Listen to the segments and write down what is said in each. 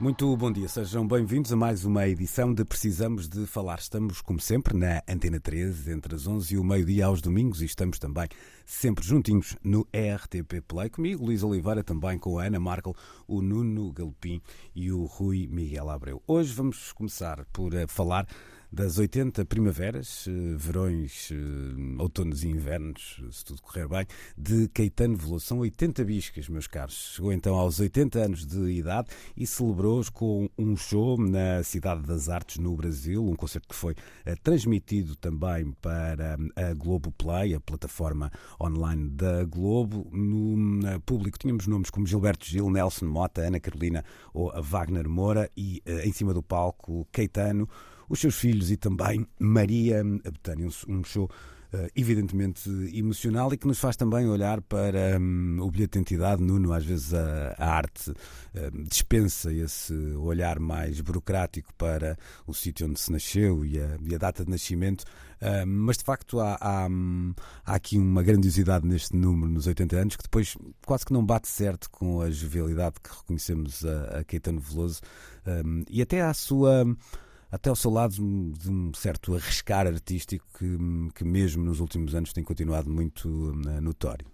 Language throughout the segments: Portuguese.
Muito bom dia, sejam bem-vindos a mais uma edição de Precisamos de Falar. Estamos, como sempre, na Antena 13, entre as 11 e o meio-dia aos domingos e estamos também sempre juntinhos no RTP Play. Comigo, Luís Oliveira, também com a Ana Markel, o Nuno Galopim e o Rui Miguel Abreu. Hoje vamos começar por eh, falar das 80 primaveras, eh, verões, eh, outonos e invernos, se tudo correr bem, de Caetano Veloso. São 80 biscas, meus caros. Chegou então aos 80 anos de idade e celebrou-os com um show na Cidade das Artes, no Brasil, um concerto que foi eh, transmitido também para a Globo Play, a plataforma online da Globo. No público tínhamos nomes como Gilberto Gil, Nelson Mota, Ana Carolina ou Wagner Moura e em cima do palco Caetano os seus filhos e também Maria Betânia. Um show uh, evidentemente emocional e que nos faz também olhar para um, o bilhete de identidade. Nuno, às vezes a, a arte uh, dispensa esse olhar mais burocrático para o sítio onde se nasceu e a, e a data de nascimento. Uh, mas de facto há, há, há, aqui uma grandiosidade neste número, nos 80 anos, que depois quase que não bate certo com a jovialidade que reconhecemos a, a Caetano Veloso e até à sua até ao seu lado de um certo arriscar artístico que, que mesmo nos últimos anos tem continuado muito uh, notório.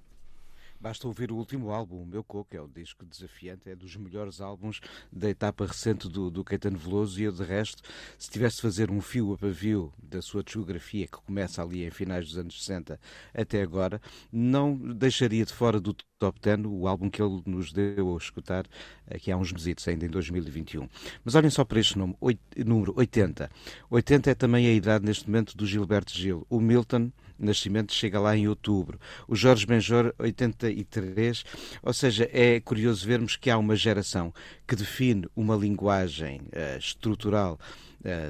Basta ouvir o último álbum, o Meu Coco, é o disco desafiante, é dos melhores álbuns da etapa recente do, do Caetano Veloso e eu, de resto, se tivesse de fazer um fio a pavio da sua discografia, que começa ali em finais dos anos 60 até agora, não deixaria de fora do top 10 o álbum que ele nos deu a escutar aqui há uns meses, ainda em 2021. Mas olhem só para este nome, número 80. 80 é também a idade neste momento do Gilberto Gil. O Milton Nascimento chega lá em outubro. O Jorge Benjor, 83. Ou seja, é curioso vermos que há uma geração que define uma linguagem uh, estrutural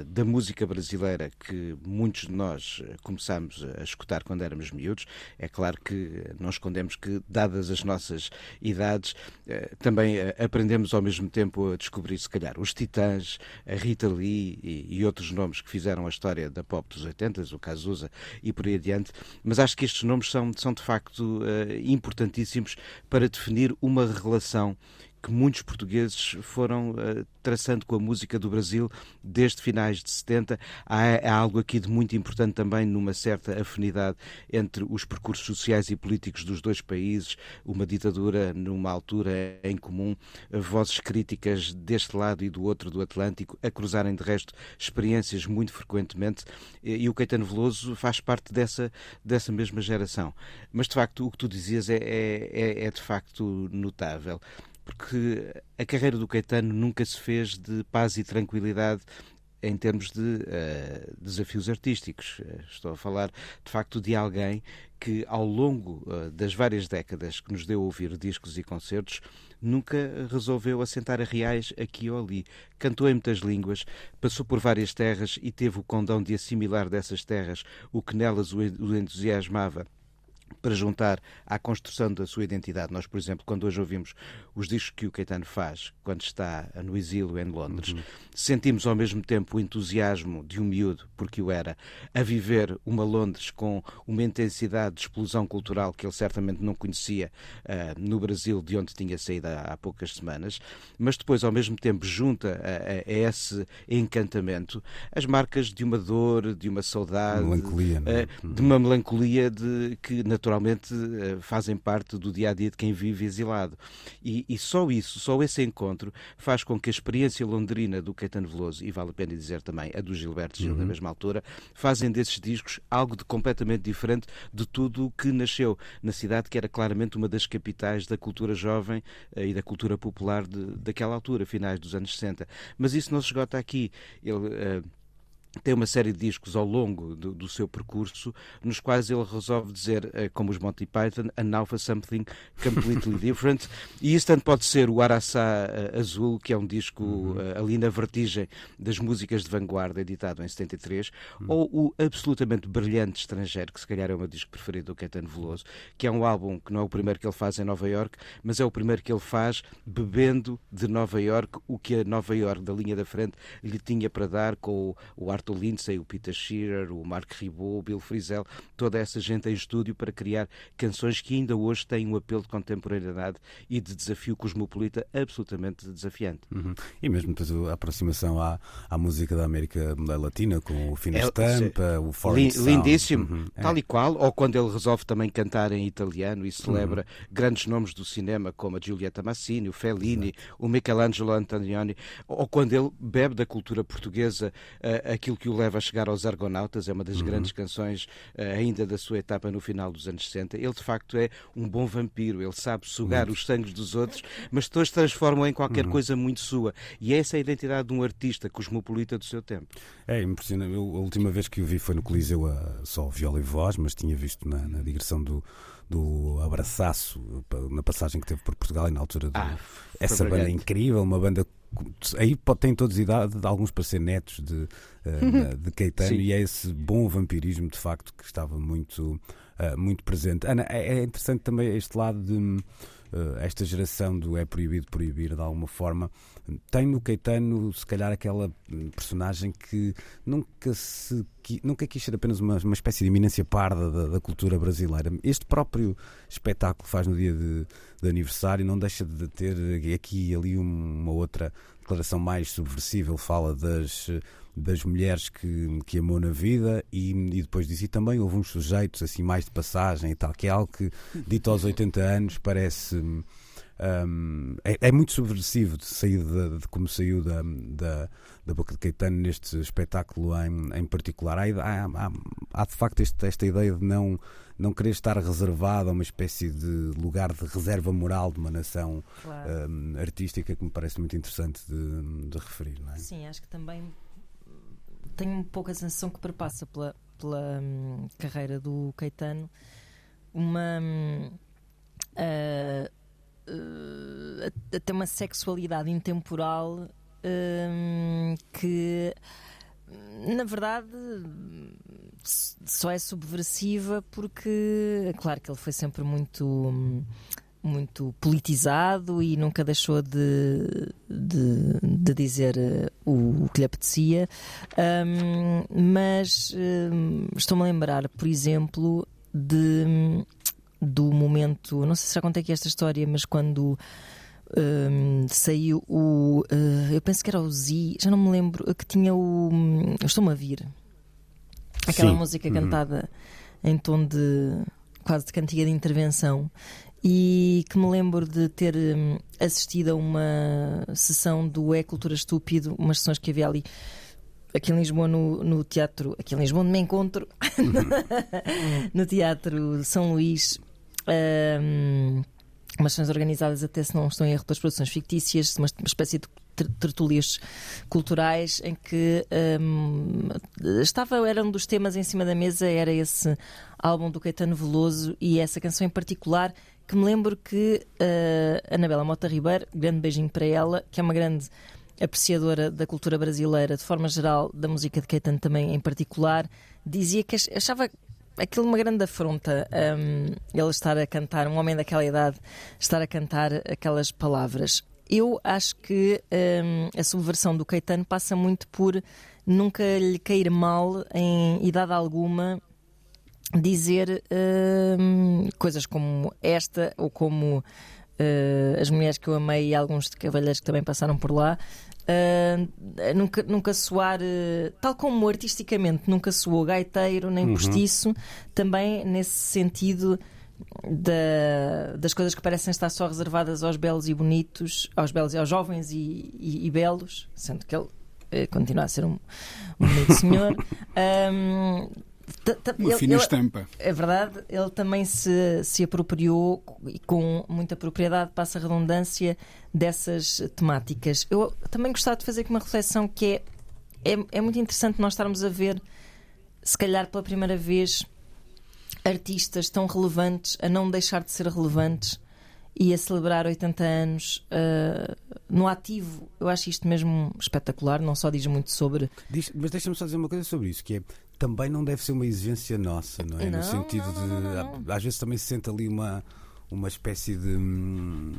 da música brasileira que muitos de nós eh, começámos a escutar quando éramos miúdos. É claro que não escondemos que, dadas as nossas idades, uh, também aprendemos ao mesmo tempo a descobrir, se calhar, os Titãs, a Rita Lee e outros nomes que fizeram a história da pop dos 80, o Cazuza e por aí adiante. Mas acho que estes nomes são, são de facto importantíssimos para definir uma relação que muitos portugueses foram uh, traçando com a música do Brasil desde finais de 70. Há, há, algo aqui de muito importante também numa certa afinidade entre os percursos sociais e políticos dos dois países, uma ditadura numa altura em comum, vozes críticas deste lado e do outro do Atlântico, a cruzarem de resto experiências muito frequentemente, e, e o Caetano Veloso faz parte dessa, dessa mesma geração. Mas de facto, o que tu dizias é, é, é, é de facto notável porque a carreira do Caetano nunca se fez de paz e tranquilidade em termos de uh, desafios artísticos. Eh, estou a falar, de facto, de alguém que, ao longo uh, das várias décadas que nos deu a ouvir discos e concertos, nunca resolveu assentar a reais aqui ou ali. Cantou em muitas línguas, passou por várias terras e teve o condão de assimilar dessas terras o que nelas o entusiasmava para juntar à construção da sua identidade. Nós, por exemplo, quando hoje ouvimos os discos que o Caetano faz quando está no exílio em Londres, uhum. sentimos ao mesmo tempo o entusiasmo de um miúdo, porque o era, a viver uma Londres com uma intensidade de explosão cultural que ele certamente não conhecia uh, no Brasil, de onde tinha saído há, há, poucas semanas, mas depois, ao mesmo tempo, junta a, a, a, esse encantamento as marcas de uma dor, de uma saudade, melancolia, uh, de uma melancolia de, que naturalmente uh, fazem parte do dia a dia de quem vive exilado. E, e, só isso, só esse encontro, faz com que a experiência londrina do Caetano Veloso, e vale a pena dizer também a do Gilberto Gil, uhum. na mesma altura, fazem desses discos algo de completamente diferente de tudo o que nasceu na cidade, que era claramente uma das capitais da cultura jovem uh, e da cultura popular de, daquela altura, finais dos anos 60. Mas isso não se esgota aqui. Ele. Uh, tem uma série de discos ao longo do, do, seu percurso nos quais ele resolve dizer, eh, como os Monty Python, and now for something completely different. E isso tanto pode ser o Araçá eh, Azul, que é um disco uhum. uh, ali na vertigem das músicas de vanguarda, editado em 73, uhum. ou o absolutamente brilhante Estrangeiro, que se calhar é o meu disco preferido do Caetano Veloso, que é um álbum que não é o primeiro que ele faz em Nova York, mas é o primeiro que ele faz bebendo de Nova York o que a Nova York, da linha da frente, lhe tinha para dar com o, o Arthur Lindsay, o Peter Shearer, o Mark Ribot, o Bill Frisell, toda essa gente em estúdio para criar canções que ainda hoje têm um apelo de contemporaneidade e de desafio cosmopolita absolutamente desafiante. Uhum. E mesmo depois a aproximação à, à música da América Latina, com o Fina é, Estampa, o Foreign Lindíssimo, uhum. É. tal e qual, ou quando ele resolve também cantar em italiano e celebra uhum. grandes nomes do cinema como a Giulietta Massini, o Fellini, Exato. o Michelangelo Antonioni, ou quando ele bebe da cultura portuguesa uh, aquilo que o leva a chegar aos Argonautas, é uma das uhum. grandes canções uh, ainda da sua etapa no final dos anos 60. Ele de facto é um bom vampiro, ele sabe sugar os sangues dos outros, mas todos transformam em qualquer uhum. coisa muito sua. E essa é a identidade de um artista cosmopolita do seu tempo. É impressionante. Eu, a última vez que o vi foi no Coliseu, a, só viola e voz, mas tinha visto na, na digressão do do Abraçaço, na passagem que teve por Portugal e na altura de, ah, essa banda incrível, uma banda aí tem todos idade, alguns para ser netos de, uh, de Caetano, e é esse bom vampirismo de facto que estava muito, uh, muito presente. Ana, é, é interessante também este lado de esta geração do é proibido proibir de alguma forma tem no Caetano, se calhar, aquela personagem que nunca se nunca quis ser apenas uma, uma espécie de eminência parda da, da, cultura brasileira. Este próprio espetáculo faz no dia de, de, aniversário não deixa de ter aqui e ali uma outra declaração mais subversível. Fala das, das mulheres que, que amou na vida e, e depois diz, e também houve uns sujeitos assim mais de passagem e tal, que é algo que, dito aos 80 anos, parece um, é, é, muito subversivo de sair de, de como saiu da, da, da, boca de Caetano neste espetáculo em, em particular. Há, há, há, há de facto este, esta ideia de não, não querer estar reservado a uma espécie de lugar de reserva moral de uma nação claro. um, artística que me parece muito interessante de, de referir. É? Sim, acho que também tenho um pouco a sensação que perpassa pela, pela hum, carreira do Caetano uma. Uh, uh, até uma sexualidade intemporal uh, que na verdade só é subversiva porque claro que ele foi sempre muito muito politizado e nunca deixou de, de, de dizer o, o, que lhe apetecia. Um, mas um, estou-me a lembrar por exemplo de do momento. Não sei se já contei aqui esta história, mas quando um, saiu o. Uh, eu penso que era o Z, já não me lembro, que tinha o. Um, Estou-me a vir. Aquela Sim. música uhum. cantada em tom de. quase de cantiga de intervenção. E que me lembro de ter um, assistido a uma sessão do É Cultura Estúpido, umas sessões que havia ali aqui em Lisboa no, no teatro, aqui em Lisboa onde me encontro, uhum. no teatro São Luís, um, umas sessões organizadas, até se não estão em erro, das produções fictícias, uma, espécie de tertulias culturais em que um, estava, era um dos temas em cima da mesa, era esse álbum do Caetano Veloso e essa canção em particular que me lembro que uh, Anabela Mota Ribeiro, grande beijinho para ela, que é uma grande apreciadora da cultura brasileira, de forma geral, da música de Caetano também em particular, dizia que achava aquilo uma grande afronta um, ele estar a cantar, um homem daquela idade, estar a cantar aquelas palavras. Eu acho que um, a subversão do Caetano passa muito por nunca lhe cair mal em idade alguma dizer um, coisas como esta ou como uh, as mulheres que eu amei e alguns cavalheiros que também passaram por lá Uh, nunca, nunca soar, uh, tal como artisticamente nunca soou gaiteiro nem uhum. postiço, também nesse sentido da, das coisas que parecem estar só reservadas aos belos e bonitos, aos belos, aos jovens e, e, e belos, sendo que ele uh, continua a ser um, um bonito senhor. Um, Uma fina ele, estampa. É verdade, ele também se, se apropriou e com muita propriedade, passa a redundância, dessas temáticas. Eu também gostava de fazer aqui uma reflexão que é é, é muito interessante nós estarmos a ver, se calhar pela primeira vez, artistas tão relevantes a não deixar de ser relevantes e a celebrar 80 anos uh, no ativo. Eu acho isto mesmo espetacular, não só diz muito sobre. Diz, mas deixa-me só dizer uma coisa sobre isso, que é também não deve ser uma exigência nossa, não é? Não, no sentido não, de. Às vezes também se sente ali uma, uma espécie de. Hum,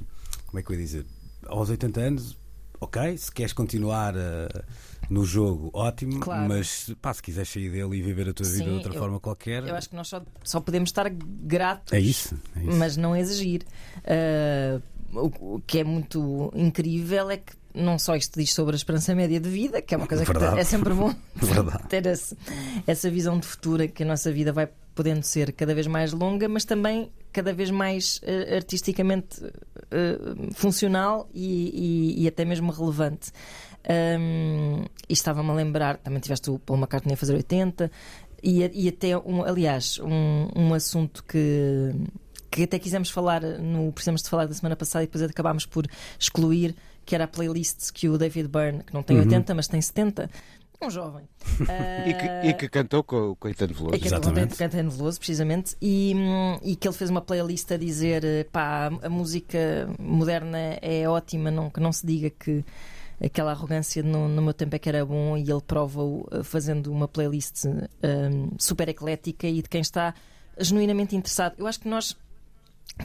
como é que eu ia dizer? Aos 80 anos, ok, se queres continuar. Uh, no jogo, ótimo, claro. mas pá, se quiseres sair dele e viver a tua Sim, vida de outra eu, forma qualquer. Eu acho que nós só, só podemos estar gratos, é isso, é isso. mas não exigir. Uh, o, o que é muito incrível é que não só isto diz sobre a esperança média de vida, que é uma coisa Verdade. que é sempre bom ter esse, essa visão de futuro que a nossa vida vai podendo ser cada vez mais longa, mas também cada vez mais uh, artisticamente uh, funcional e, e, e, até mesmo relevante. Um, e estava-me a lembrar, também tiveste o Paul McCartney a fazer 80, e, e até, um, aliás, um, um assunto que, que até quisemos falar, no precisamos de falar da semana passada e depois acabámos por excluir, que era a playlist que o David Byrne, que não tem uhum. 80, mas tem 70, um jovem. Uh, e, que, e, que, cantou com o Caetano Veloso. E que Exatamente. com o Caetano Veloso, precisamente. E, e, que ele fez uma playlist a dizer: pá, a música moderna é ótima, não, que não se diga que aquela arrogância no, no meu tempo é que era bom e ele prova-o eh, fazendo uma playlist um, super eclética e de quem está genuinamente interessado. Eu acho que nós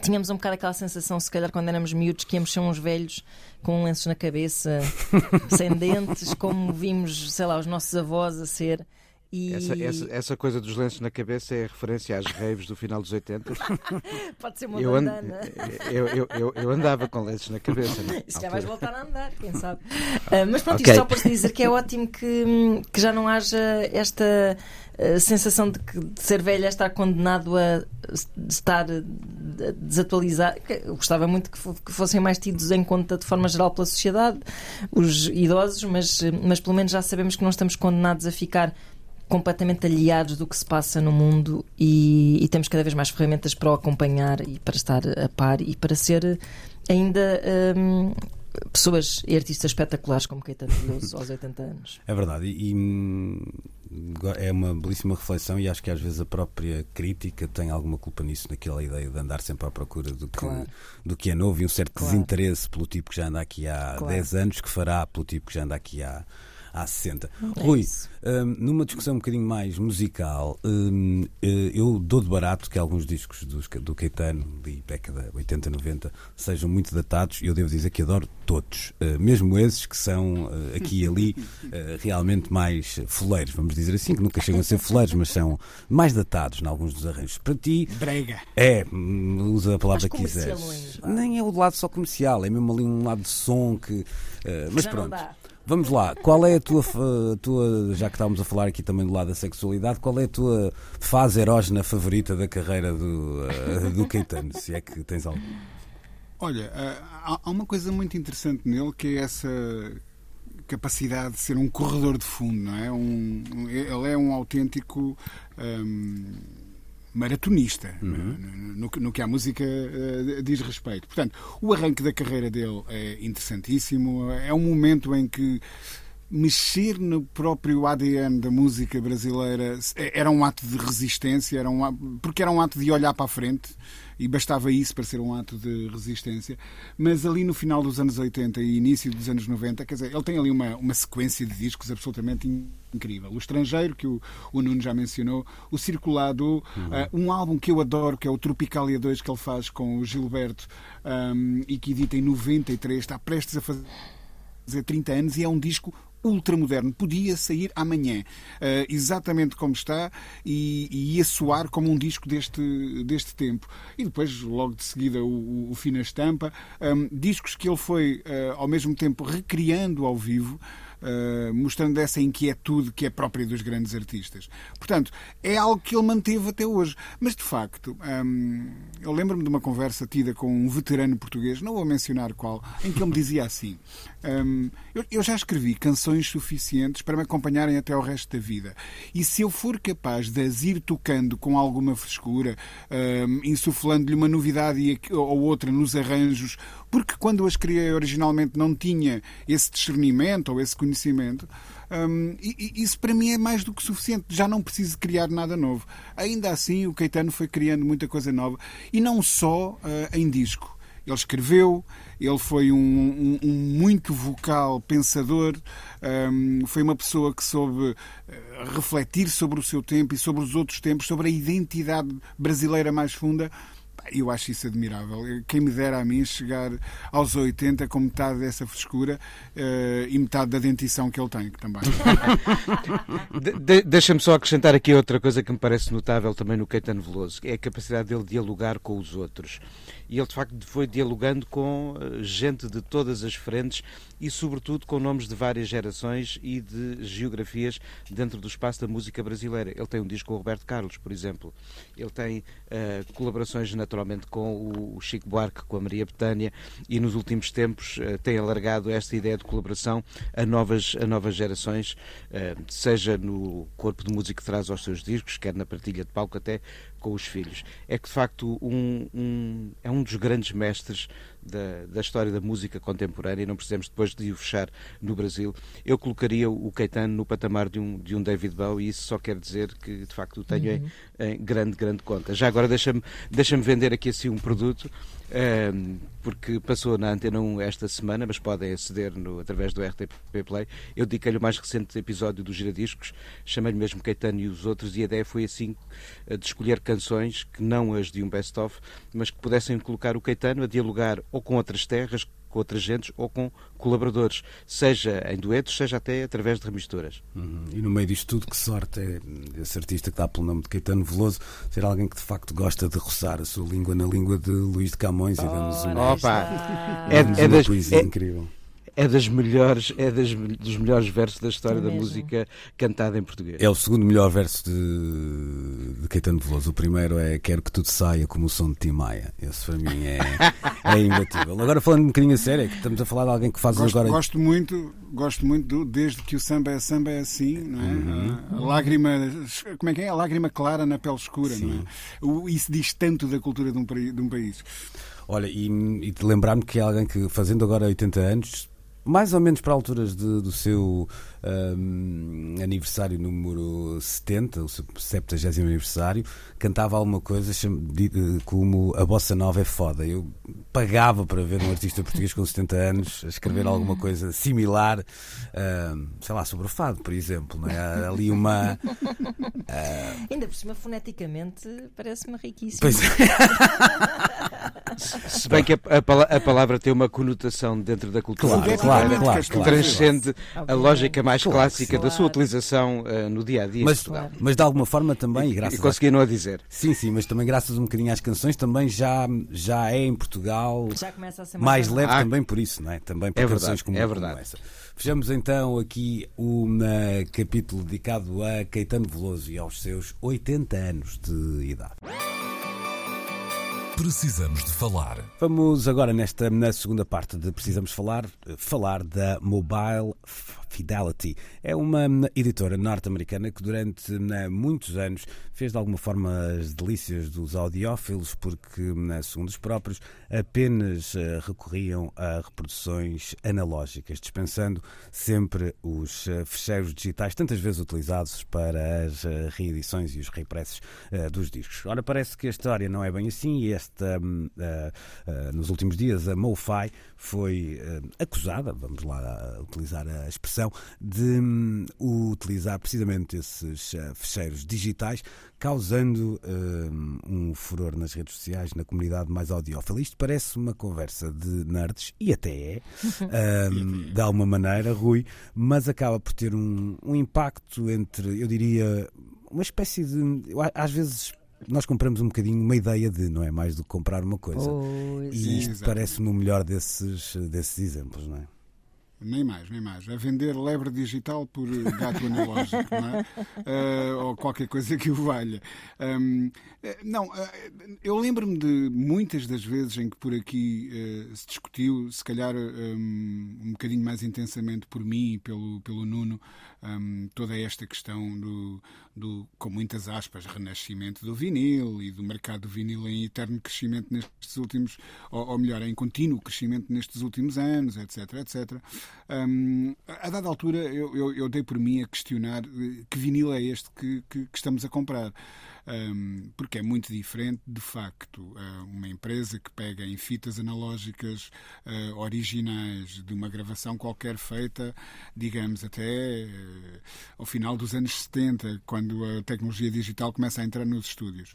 tínhamos um bocado aquela sensação, se calhar quando éramos miúdos, que íamos ser uns velhos com lenços na cabeça, sem dentes, como vimos, sei lá, os nossos avós a ser. E... Essa, essa, essa, coisa dos lenços na cabeça é referência às raves do final dos 80? Pode ser uma eu bandana. eu, eu, eu, eu, andava com lenços na cabeça. Não? Se já vais voltar a andar, quem sabe. Uh, mas pronto, okay. isto só para dizer que é ótimo que, que já não haja esta uh, sensação de que de ser velha estar condenado a estar desatualizado. Eu gostava muito que, que fossem mais tidos em conta de forma geral pela sociedade, os idosos, mas, mas pelo menos já sabemos que não estamos condenados a ficar completamente aliados do que se passa no mundo e, e, temos cada vez mais ferramentas para o acompanhar e para estar a par e para ser ainda um, pessoas e artistas espetaculares como Caetano Veloso aos 80 anos. É verdade e, e, é uma belíssima reflexão e acho que às vezes a própria crítica tem alguma culpa nisso, naquela ideia de andar sempre à procura do que, claro. do que é novo e um certo claro. desinteresse pelo tipo que já anda aqui há claro. 10 anos que fará pelo tipo que já anda aqui há há 60. É Rui, um, numa discussão um bocadinho mais musical, um, eh, eu dou de barato que alguns discos do, do Caetano, de década 80, 90, sejam muito datados e eu devo dizer que adoro todos, uh, mesmo esses que são uh, aqui e ali uh, realmente mais foleiros, vamos dizer assim, que nunca chegam a ser foleiros, mas são mais datados em alguns dos arranjos. Para ti. Brega. É, hum, usa a palavra que quiseres. Nem é o lado só comercial, é mesmo ali um lado de som que. mas Já pronto. Vamos lá, qual é a tua, tua, já que estávamos a falar aqui também do lado da sexualidade, qual é a tua fase erógena favorita da carreira do, uh, do Caetano, se é que tens algo? Olha, eh, há uma coisa muito interessante nele que é essa capacidade de ser um corredor de fundo, não é? Um, ele é um autêntico. Um, maratonista uhum. no, no, no, que a música uh, diz respeito. Portanto, o arranque da carreira dele é interessantíssimo. É um momento em que mexer no próprio ADN da música brasileira era um ato de resistência, era um, porque era um ato de olhar para a frente e bastava isso para ser um ato de resistência. Mas ali no final dos anos 80 e início dos anos 90, quer dizer, ele tem ali uma, uma sequência de discos absolutamente incrível. O Estrangeiro, que o, o Nuno já mencionou, o Circulado, uhum. uh, um álbum que eu adoro, que é o Tropicalia 2, que ele faz com o Gilberto um, e que edita em 93, está prestes a fazer 30 anos e é um disco ultramoderno. Podia sair amanhã, uh, exatamente como está, e, e, soar como um disco deste, deste tempo. E depois, logo de seguida, o, o Fina Estampa. Um, discos que ele foi, uh, ao mesmo tempo, recriando ao vivo. Uh, mostrando essa inquietude que é própria dos grandes artistas. Portanto, é algo que ele manteve até hoje. Mas, de facto, um, eu lembro-me de uma conversa tida com um veterano português, não vou mencionar qual, em que ele me dizia assim: um, eu, eu, já escrevi canções suficientes para me acompanharem até o resto da vida. E se eu for capaz de as ir tocando com alguma frescura, um, insuflando-lhe uma novidade ou outra nos arranjos, porque quando as criei originalmente não tinha esse discernimento ou esse conhecimento. Um, e, e, isso para mim é mais do que suficiente. Já não preciso criar nada novo. Ainda assim, o Caetano foi criando muita coisa nova e não só uh, em disco. Ele escreveu, ele foi um, um, um muito vocal pensador, um, foi uma pessoa que soube eh, refletir sobre o seu tempo e sobre os outros tempos, sobre a identidade brasileira mais funda. Eu acho isso admirável. Quem me dera a mim chegar aos 80 com metade dessa frescura uh, e metade da dentição que ele tem também. de, de, Deixa-me só acrescentar aqui outra coisa que me parece notável também no Caetano Veloso, é a capacidade dele de dialogar com os outros e ele de facto foi dialogando com eh, gente de todas as frentes e sobretudo com nomes de várias gerações e de geografias dentro do espaço da música brasileira. Ele tem um disco com o Roberto Carlos, por exemplo. Ele tem uh, colaborações naturalmente com o Chico Buarque, com a Maria Betânia e nos últimos tempos uh, tem alargado esta ideia de colaboração a novas, a novas gerações, uh, seja no corpo de música que traz aos seus discos, quer na partilha de palco até com os filhos. É que, de facto, um, um, é um dos grandes mestres da, da, história da música contemporânea e não precisamos depois de o fechar no Brasil. Eu colocaria o Caetano no patamar de um, de um David Bowie e isso só quer dizer que, de facto, o tenho uhum. em, em, grande, grande conta. Já agora deixa-me deixa vender aqui assim um produto porque passou na Antena 1 esta semana, mas podem aceder no, através do RTP Play. Eu dediquei-lhe o mais recente episódio dos Giradiscos, chamei-lhe mesmo Caetano e os outros, e a ideia foi assim de escolher canções que não as de um best-of, mas que pudessem colocar o Caetano a dialogar ou com outras terras, com outras gentes ou com colaboradores, seja em duetos, seja até através de remisturas. Uhum. E no meio disto tudo, que sorte é esse artista que dá pelo nome de Caetano Veloso ser alguém que de facto gosta de roçar a sua língua na língua de Luís de Camões oh, e vemos uma, Opa. É, é, uma das, poesia é, incrível é das melhores, é das, dos melhores versos da história é da música cantada em português. É o segundo melhor verso de, de Caetano Veloso. O primeiro é Quero que tudo saia como o som de Tim Maia. Esse para mim é, é imbatível. Agora falando um bocadinho a sério, é que estamos a falar de alguém que faz gosto, agora. Gosto muito, gosto muito do, desde que o samba é samba é assim, não é? Uhum. A, lágrima, como é que é? A lágrima clara na pele escura, Sim. não é? O, isso diz tanto da cultura de um, de um país. Olha, e, e lembrar-me que é alguém que, fazendo agora 80 anos, mais ou menos para alturas de, do seu um, aniversário número 70, o seu 70 aniversário, cantava alguma coisa como A Bossa Nova é foda. Eu pagava para ver um artista português com 70 anos escrever alguma coisa similar, um, sei lá, sobre o fado, por exemplo. Não é? Ali uma. Uh... Ainda por cima, foneticamente, parece-me riquíssimo. Pois é. Se bem que a, a, a, palavra tem uma conotação dentro da cultura claro, claro, claro, que transcende a lógica mais claro, clássica da sua utilização uh, no dia a dia. Mas, mas de alguma forma também, e, graças e consegui não a dizer. Sim, sim, mas também graças um bocadinho às canções, também já, já é em Portugal mais, leve ah, também por isso, não é? Também por é canções verdade, como, é verdade. como essa. Fechamos então aqui um uh, capítulo dedicado a Caetano Veloso e aos seus 80 anos de idade. Precisamos de falar. Vamos agora nesta na segunda parte de Precisamos falar falar da Mobile Fidelity. É uma editora norte-americana que durante né, muitos anos fez de alguma forma as delícias dos audiófilos, porque, né, segundo os próprios, apenas uh, recorriam a reproduções analógicas, dispensando sempre os fecheiros digitais, tantas vezes utilizados para as reedições e os repressos dos discos. Ora, parece que a história não é bem assim e esta, nos últimos dias, a MoFi foi acusada, vamos lá utilizar a expressão de um, utilizar precisamente esses uh, fecheiros digitais, causando um, um furor nas redes sociais, na comunidade mais audiófila. Isto parece uma conversa de nerds, e até é, um, de alguma maneira, Rui, mas acaba por ter um, um impacto entre, eu diria, uma espécie de. Às vezes nós compramos um bocadinho uma ideia de, não é? Mais do que comprar uma coisa. Oh, e isto parece-me o melhor desses, desses exemplos, não é? Nem mais, nem mais. A vender lebre digital por gato analógico, é? Uh, ou qualquer coisa que o valha. Um, eh, não, uh, eu lembro-me de muitas das vezes em que por aqui uh, se discutiu, se calhar um, um bocadinho mais intensamente por mim e pelo, pelo Nuno, um, toda esta questão do, do, com muitas aspas, renascimento do vinil e do mercado do vinil em eterno crescimento nestes últimos, ou, ou melhor, em contínuo crescimento nestes últimos anos, etc, etc. Um, a dada altura eu, eu, eu, dei por mim a questionar eh, que vinil é este que, que, que estamos a comprar um, porque é muito diferente, de facto, uh, uma empresa que pega em fitas analógicas uh, originais de uma gravação qualquer feita, digamos, até uh, ao final dos anos 70, quando a tecnologia digital começa a entrar nos estúdios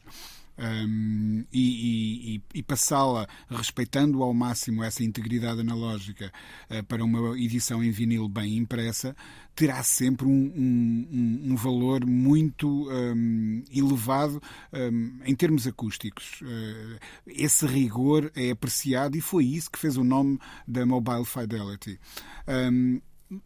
um, e, e, e passá-la respeitando ao máximo essa integridade analógica uh, para uma edição em vinil bem impressa, terá sempre um, um, um valor muito elevado em termos acústicos. Uh, esse rigor é apreciado e foi isso que fez o nome da Mobile Fidelity.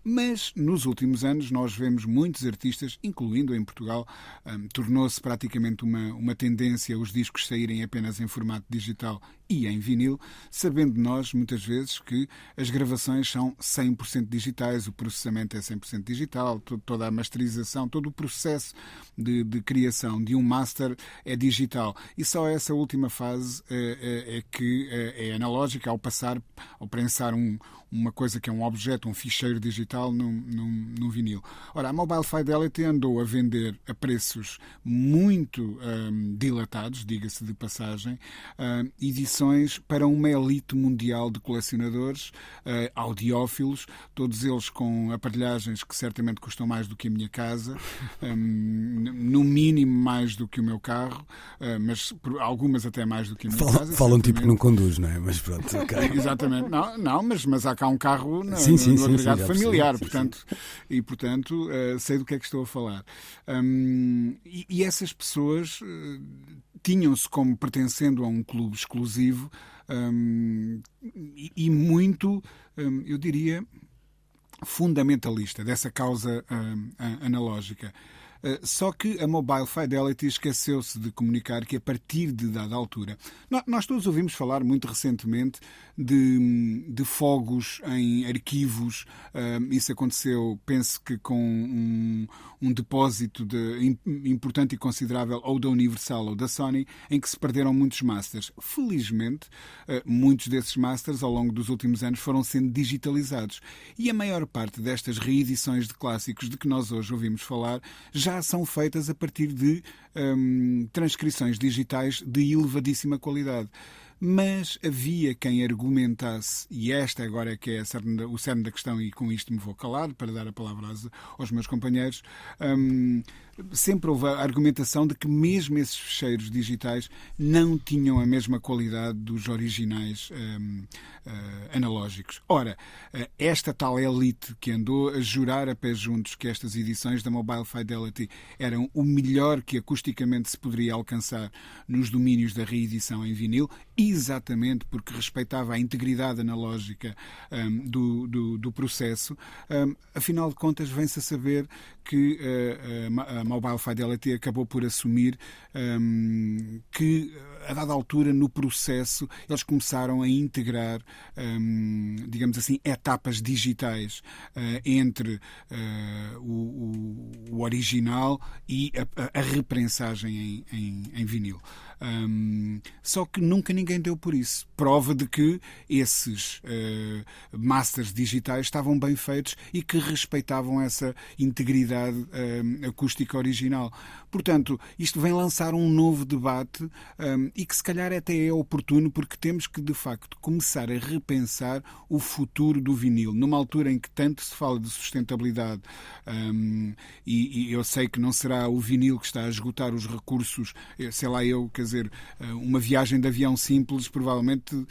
Mas nos últimos anos nós vemos muitos artistas, incluindo em Portugal, um, tornou-se praticamente uma, uma tendência os discos saírem apenas em formato digital e em vinil, sabendo nós muitas vezes que as gravações são 100% digitais, o processamento é 100% digital, toda a masterização, todo o processo de, de, criação de um master é digital. E só essa última fase é, é, é que é, é analógica ao passar, ao prensar um, uma coisa que é um objeto, um ficheiro digital num, num, num vinil. Ora, a Mobile Fidelity andou a vender a preços muito um, dilatados, diga-se de passagem, um, para uma elite mundial de colecionadores, uh, audiófilos, todos eles com aparelhagens que certamente custam mais do que a minha casa, um, no mínimo mais do que o meu carro, uh, mas algumas até mais do que a minha Fala, casa. Falam tipo que não conduz, não é? Mas pronto, ok. Exatamente. Não, não mas, mas há cá um carro no, sim, sim, no agregado sim, familiar, portanto, e portanto uh, sei do que é que estou a falar. Um, e, e, essas pessoas tinham-se como pertencendo a um clube exclusivo um, e, e, muito, um, eu diria, fundamentalista dessa causa hum, analógica. Eh, só que a Mobile Fidelity esqueceu-se de comunicar que a partir de dada altura. Nós todos ouvimos falar muito recentemente de, de fogos em arquivos. Eh, isso aconteceu, penso que com um, um depósito de, importante e considerável ou da Universal ou da Sony, em que se perderam muitos masters. Felizmente, eh, muitos desses masters ao longo dos últimos anos foram sendo digitalizados. E a maior parte destas reedições de clássicos de que nós hoje ouvimos falar já são feitas a partir de hum, transcrições digitais de elevadíssima qualidade mas havia quem argumentasse, e esta agora é que é o cerne da questão, e com isto me vou calar para dar a palavra aos, aos meus companheiros. Um, sempre houve a argumentação de que mesmo esses fecheiros digitais não tinham a mesma qualidade dos originais um, uh, analógicos. Ora, uh, esta tal elite que andou a jurar a pé juntos que estas edições da Mobile Fidelity eram o melhor que acusticamente se poderia alcançar nos domínios da reedição em vinil, exatamente porque respeitava a integridade analógica um, do, do, do, processo, um, afinal de contas, vem-se a saber que uh, a Mobile Fidelity acabou por assumir um, que, a dada altura, no processo, eles começaram a integrar, um, digamos assim, etapas digitais uh, entre uh, o, o, original e a, a reprensagem em, em, em vinil. Um, só que nunca ninguém deu por isso. Prova de que esses uh, masters digitais estavam bem feitos e que respeitavam essa integridade uh, acústica original. Portanto, isto vem lançar um novo debate um, e que se calhar até é oportuno porque temos que, de facto, começar a repensar o futuro do vinil. Numa altura em que tanto se fala de sustentabilidade um, e, e eu sei que não será o vinil que está a esgotar os recursos, eh, sei lá eu, quer dizer, eh, uma viagem de avião simples provavelmente uh,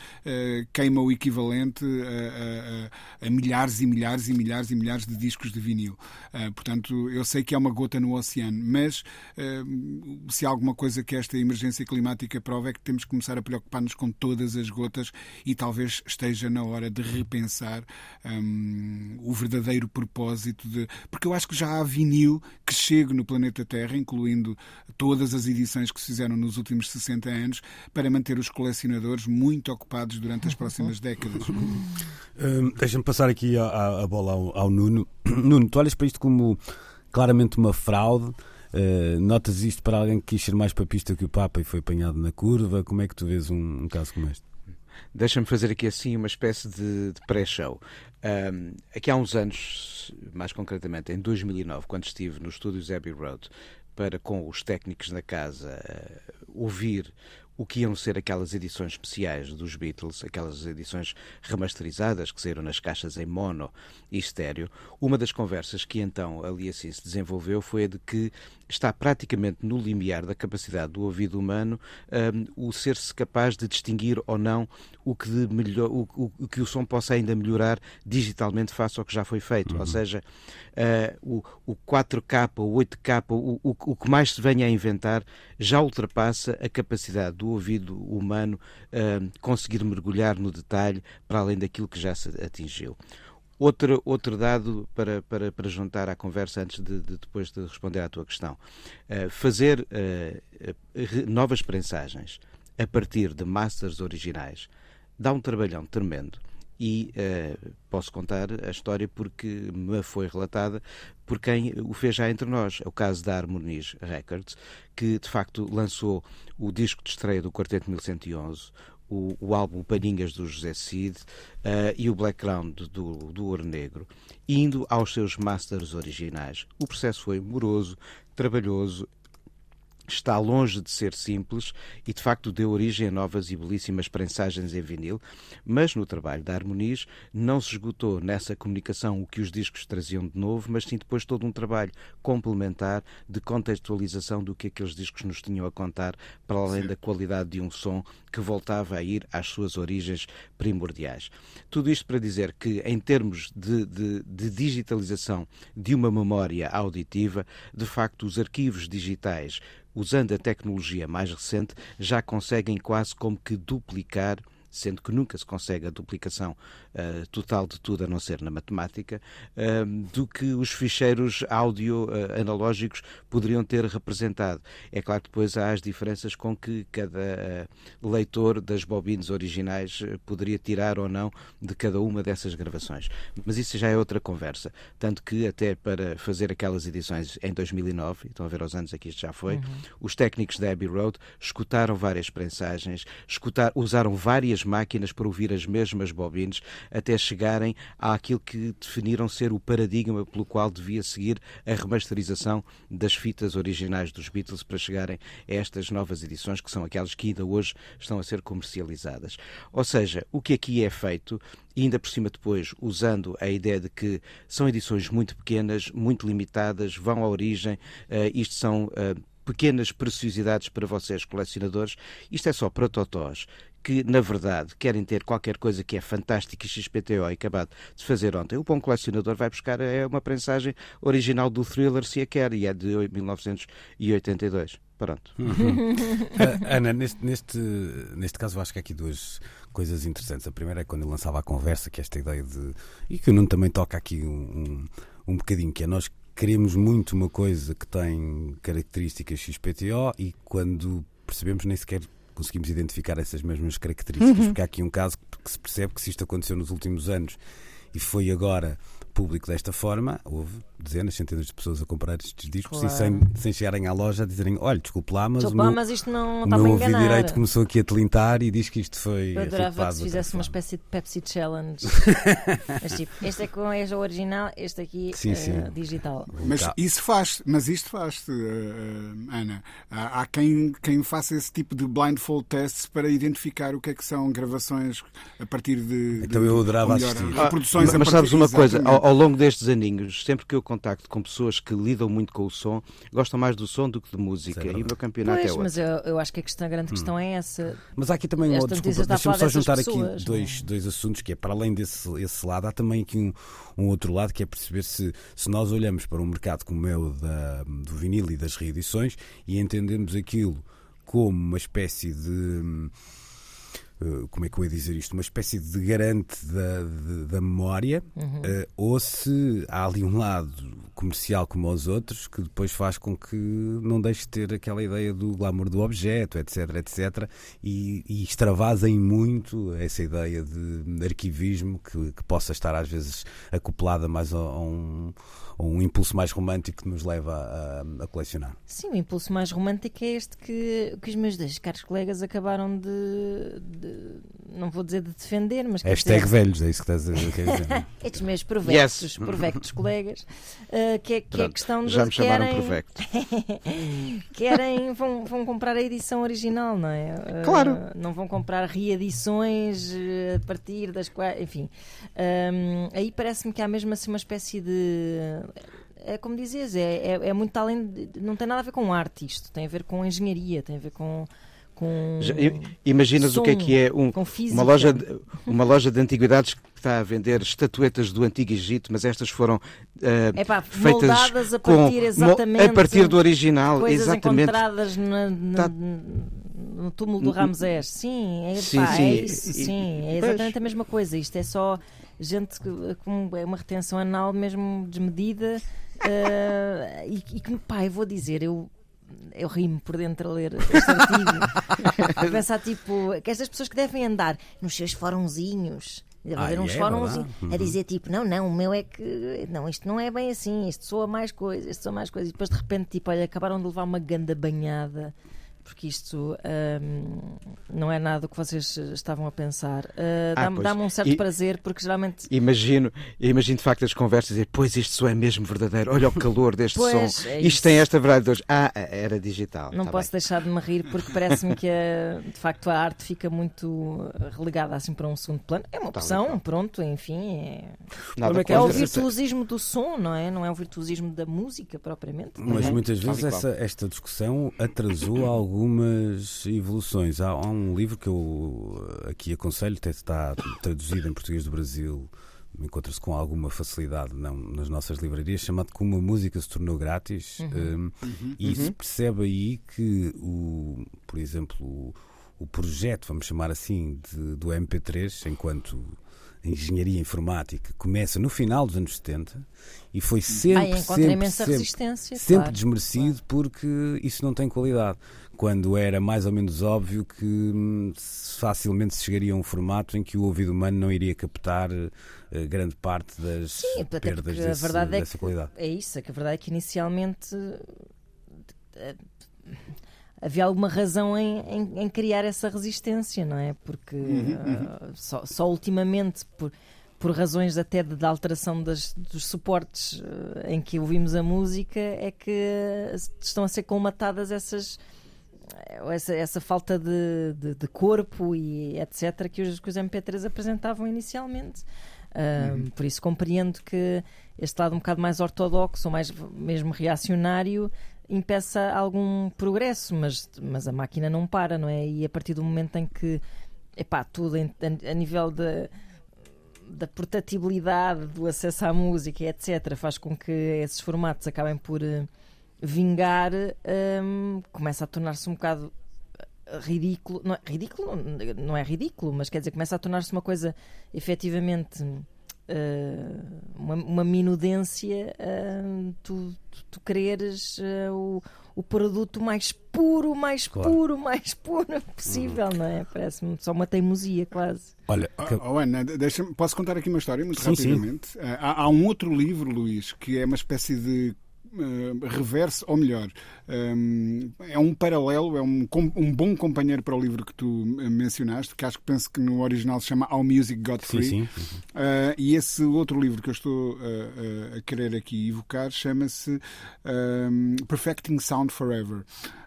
queima o equivalente a, a, a, milhares e milhares e milhares e milhares de discos de vinil. Uh, portanto, eu sei que é uma gota no oceano, mas uh, se há alguma coisa que esta emergência climática prova é que temos que começar a preocupar-nos com todas as gotas e talvez esteja na hora de repensar um, o verdadeiro propósito de. Porque eu acho que já há vinil que chegue no planeta Terra, incluindo todas as edições que se fizeram nos últimos 60 anos, para manter os colecionadores muito ocupados durante as próximas décadas. Hum, Deixa-me passar aqui a, a bola ao, ao, Nuno. Nuno, tu olhas para isto como claramente uma fraude. Uh, notas isto para alguém que quis ser mais papista que o Papa e foi apanhado na curva? Como é que tu vês um, um caso como este? Deixa-me fazer aqui assim uma espécie de, de pré-show. Um, aqui há uns anos, mais concretamente em 2009, quando estive nos estúdios Abbey Road para com os técnicos da casa uh, ouvir o que iam ser aquelas edições especiais dos Beatles, aquelas edições remasterizadas que saíram nas caixas em mono e estéreo. Uma das conversas que então ali assim se desenvolveu foi a de que está praticamente no limiar da capacidade do ouvido humano um, o ser-se capaz de distinguir ou não o que, de melhor, o, o, o, que o som possa ainda melhorar digitalmente face ao que já foi feito. Uhum. Ou seja, uh, o, o 4K, o 8K, o, o, o que mais se venha a inventar já ultrapassa a capacidade do ouvido humano uh, conseguir mergulhar no detalhe para além daquilo que já se atingiu. Outro, outro dado para, para, para juntar à conversa antes de, de depois de responder à tua questão. Uh, fazer uh, novas prensagens a partir de masters originais dá um trabalhão tremendo e uh, posso contar a história porque me foi relatada por quem o fez já entre nós. É o caso da Harmonies Records, que de facto lançou o disco de estreia do Quarteto 1111, o, o álbum Paninhas do José Cid uh, e o Background do, do Ouro Negro, indo aos seus masters originais. O processo foi moroso, trabalhoso está longe de ser simples e de facto deu origem a novas e belíssimas prensagens em vinil, mas no trabalho da Harmonies não se esgotou nessa comunicação o que os discos traziam de novo, mas sim depois todo um trabalho complementar de contextualização do que aqueles discos nos tinham a contar, para além sim. da qualidade de um som que voltava a ir às suas origens primordiais. Tudo isto para dizer que, em termos de, de, de digitalização de uma memória auditiva, de facto os arquivos digitais usando a tecnologia mais recente, já conseguem quase como que duplicar sendo que nunca se consegue a duplicação uh, total de tudo, a não ser na matemática, uh, do que os ficheiros áudio uh, analógicos poderiam ter representado. É claro que depois há as diferenças com que cada leitor das bobines originais poderia tirar ou não de cada uma dessas gravações. Mas isso já é outra conversa. Tanto que, até para fazer aquelas edições em 2009, estão a ver aos anos aqui isto já foi, uhum. os técnicos da Abbey Road escutaram várias prensagens, escutar, usaram várias máquinas para ouvir as mesmas bobines até chegarem àquilo que definiram ser o paradigma pelo qual devia seguir a remasterização das fitas originais dos Beatles para chegarem a estas novas edições, que são aquelas que ainda hoje estão a ser comercializadas. Ou seja, o que aqui é feito e ainda por cima depois usando a ideia de que são edições muito pequenas, muito limitadas, vão à origem, uh, isto são uh, pequenas preciosidades para vocês, colecionadores. Isto é só para totós que, na verdade, querem ter qualquer coisa que é fantástica e XPTO e acabado de fazer ontem. O bom colecionador vai buscar é uma prensagem original do Thriller, se a quer, e é de 1982. Pronto. Uhum. uh, Ana, neste, neste, neste caso, eu acho que há aqui duas coisas interessantes. A primeira é quando eu lançava a conversa, que é esta ideia de. e que o Nuno também toca aqui um, um, um bocadinho, que é nós queremos muito uma coisa que tem características XPTO e quando percebemos nem sequer conseguimos identificar essas mesmas características, uhum. porque há aqui um caso que se percebe que se isto aconteceu nos últimos anos e foi agora público desta forma, houve dezenas, centenas de pessoas a comprar estes discos claro. e sem, sem chegarem à loja a dizerem: olha, desculpe lá, mas desculpe o meu, mas isto não o meu ouvido direito começou aqui a telintar e diz que isto foi. Eu adorava que se fizesse uma espécie de Pepsi Challenge. mas, tipo, este é com este é original, este aqui sim, é digital. Mas isso faz, mas isto faz, uh, Ana. Há, há, quem, quem faça esse tipo de blindfold tests para identificar o que é que são gravações a partir de. Então de, eu adorava melhor, assistir. Reproduções ah, mas sabes uma coisa, ao, ao longo destes aninhos, sempre que eu contacto com pessoas que lidam muito com o som, gostam mais do som do que de música. É e o meu campeonato pois, é outro. Mas eu, eu acho que a, questão, a grande questão hum. é essa. Mas há aqui também um outro. Deixa-me só juntar pessoas, aqui dois, dois assuntos, que é para além desse esse lado, há também aqui um, um outro lado que é perceber se, se nós olhamos para um mercado como é o da, do vinil e das reedições e entendemos aquilo como uma espécie de como é que eu ia dizer isto, uma espécie de garante da, de, da memória, uhum. uh, ou se há ali um lado comercial como os outros, que depois faz com que não deixe de ter aquela ideia do glamour do objeto, etc, etc, e, e extravasem muito essa ideia de arquivismo que, que possa estar às vezes acoplada mais a, a um um impulso mais romântico que nos leva a, a, colecionar. Sim, o impulso mais romântico é este que, que os meus dois caros colegas acabaram de, de não vou dizer de defender, mas Hashtag dizer... velhos, é isso que estás a dizer. Estes meus provectos, yes. provectos colegas, uh, que, é, que é a questão de. Já me chamaram querem, provecto. querem, vão, vão comprar a edição original, não é? Uh, claro. Não vão comprar reedições eh, a partir das quais. Enfim. Um, aí parece-me que há mesmo assim uma espécie de é como dizias, é, é, é, muito além. De, não tem nada a ver com arte isto, tem a ver com engenharia, tem a ver com. Com Já, imaginas som, o que é que é um, uma, loja de, uma loja de antiguidades que está a vender estatuetas do Antigo Egito, mas estas foram uh, Epá, feitas a partir, com, a partir do original. Coisas exatamente. encontradas na, na, tá. no túmulo do Ramsés. Sim, é, sim, pá, sim. é isso, sim, é exatamente pois. a mesma coisa. Isto é só gente com uma retenção anal mesmo desmedida. Uh, e, que, pá, eu vou dizer, eu eu rimo por dentro a ler este artigo. a pensar, tipo, que estas pessoas que devem andar nos seus fórumzinhos. Fazer ah, uns é, fóruns uhum. a dizer tipo, não, não, o meu é que. Não, isto não é bem assim, isto soa mais coisas, isto soa mais coisas. E depois de repente, tipo, olha, acabaram de levar uma ganda banhada porque isto um, não é nada o que vocês estavam a pensar. Uh, Dá-me dá um certo e, prazer, porque geralmente. Imagino, imagino de facto as conversas dizer, pois isto só é mesmo verdadeiro, olha o calor deste pois, som, é isto tem esta verdade de hoje. Ah, era digital. Não tá posso bem. deixar de me rir, porque parece-me que a, de facto a arte fica muito relegada assim para um segundo plano. É uma opção, tá pronto, enfim. É, nada é o virtuosismo do som, não é? Não é o virtuosismo da música propriamente. Mas muitas vezes essa, esta discussão atrasou algo algumas evoluções. Há, há, um livro que eu eh, aqui aconselho, até está traduzido em português do Brasil, encontra-se com alguma facilidade não, nas nossas livrarias, chamado Como a Música se Tornou Grátis. Uhum. Um, uhum. E se uhum. percebe aí que, o, por exemplo, o, o projeto, vamos chamar assim, de, do MP3, enquanto engenharia informática começa no final dos anos 70 e foi sempre, Ai, sempre, sempre, sempre claro, desmerecido claro. porque isso não tem qualidade quando era mais ou menos óbvio que hum, facilmente se chegaria a um formato em que o ouvido humano não iria captar uh, grande parte das Sim, perdas desse, a verdade dessa é que, qualidade. É isso, é que a verdade é que inicialmente uh, havia alguma razão em, em, em, criar essa resistência, não é? Porque uhum, uh, só, só, ultimamente, por, por razões até de, de alteração das, dos suportes em que ouvimos a música, é que estão a ser colmatadas essas essa, essa falta de, de, de, corpo e etc. que os, que os MP3 apresentavam inicialmente. Uh, uhum. Por isso compreendo que este lado um bocado mais ortodoxo ou mais mesmo reacionário impeça algum progresso, mas, mas a máquina não para, não é? E a partir do momento em que epá, tudo em, a, a nível de da portabilidade do acesso à música, etc., faz com que esses formatos acabem por uh, vingar um, começa a tornar-se um bocado uh, ridículo. Não é, ridículo não é ridículo, mas quer dizer, começa a tornar-se uma coisa efetivamente. Uh, uma, uma minudência uh, tu, tu, tu quereres uh, o, o produto mais puro, mais claro. puro, mais puro possível, uhum. não é? Parece-me só uma teimosia quase. Olha, que... oh, oh, Ana, posso contar aqui uma história muito sim, rapidamente? Sim. Há, há, um outro livro, Luís, que é uma espécie de uh, reverso, ou melhor, um, é um paralelo, é um, um bom companheiro para o livro que tu mencionaste, que acho que penso que no original se chama How Music Got Free. Sim, sim. Uh, e esse outro livro que eu estou a querer aqui evocar chama-se um, Perfecting Sound Forever.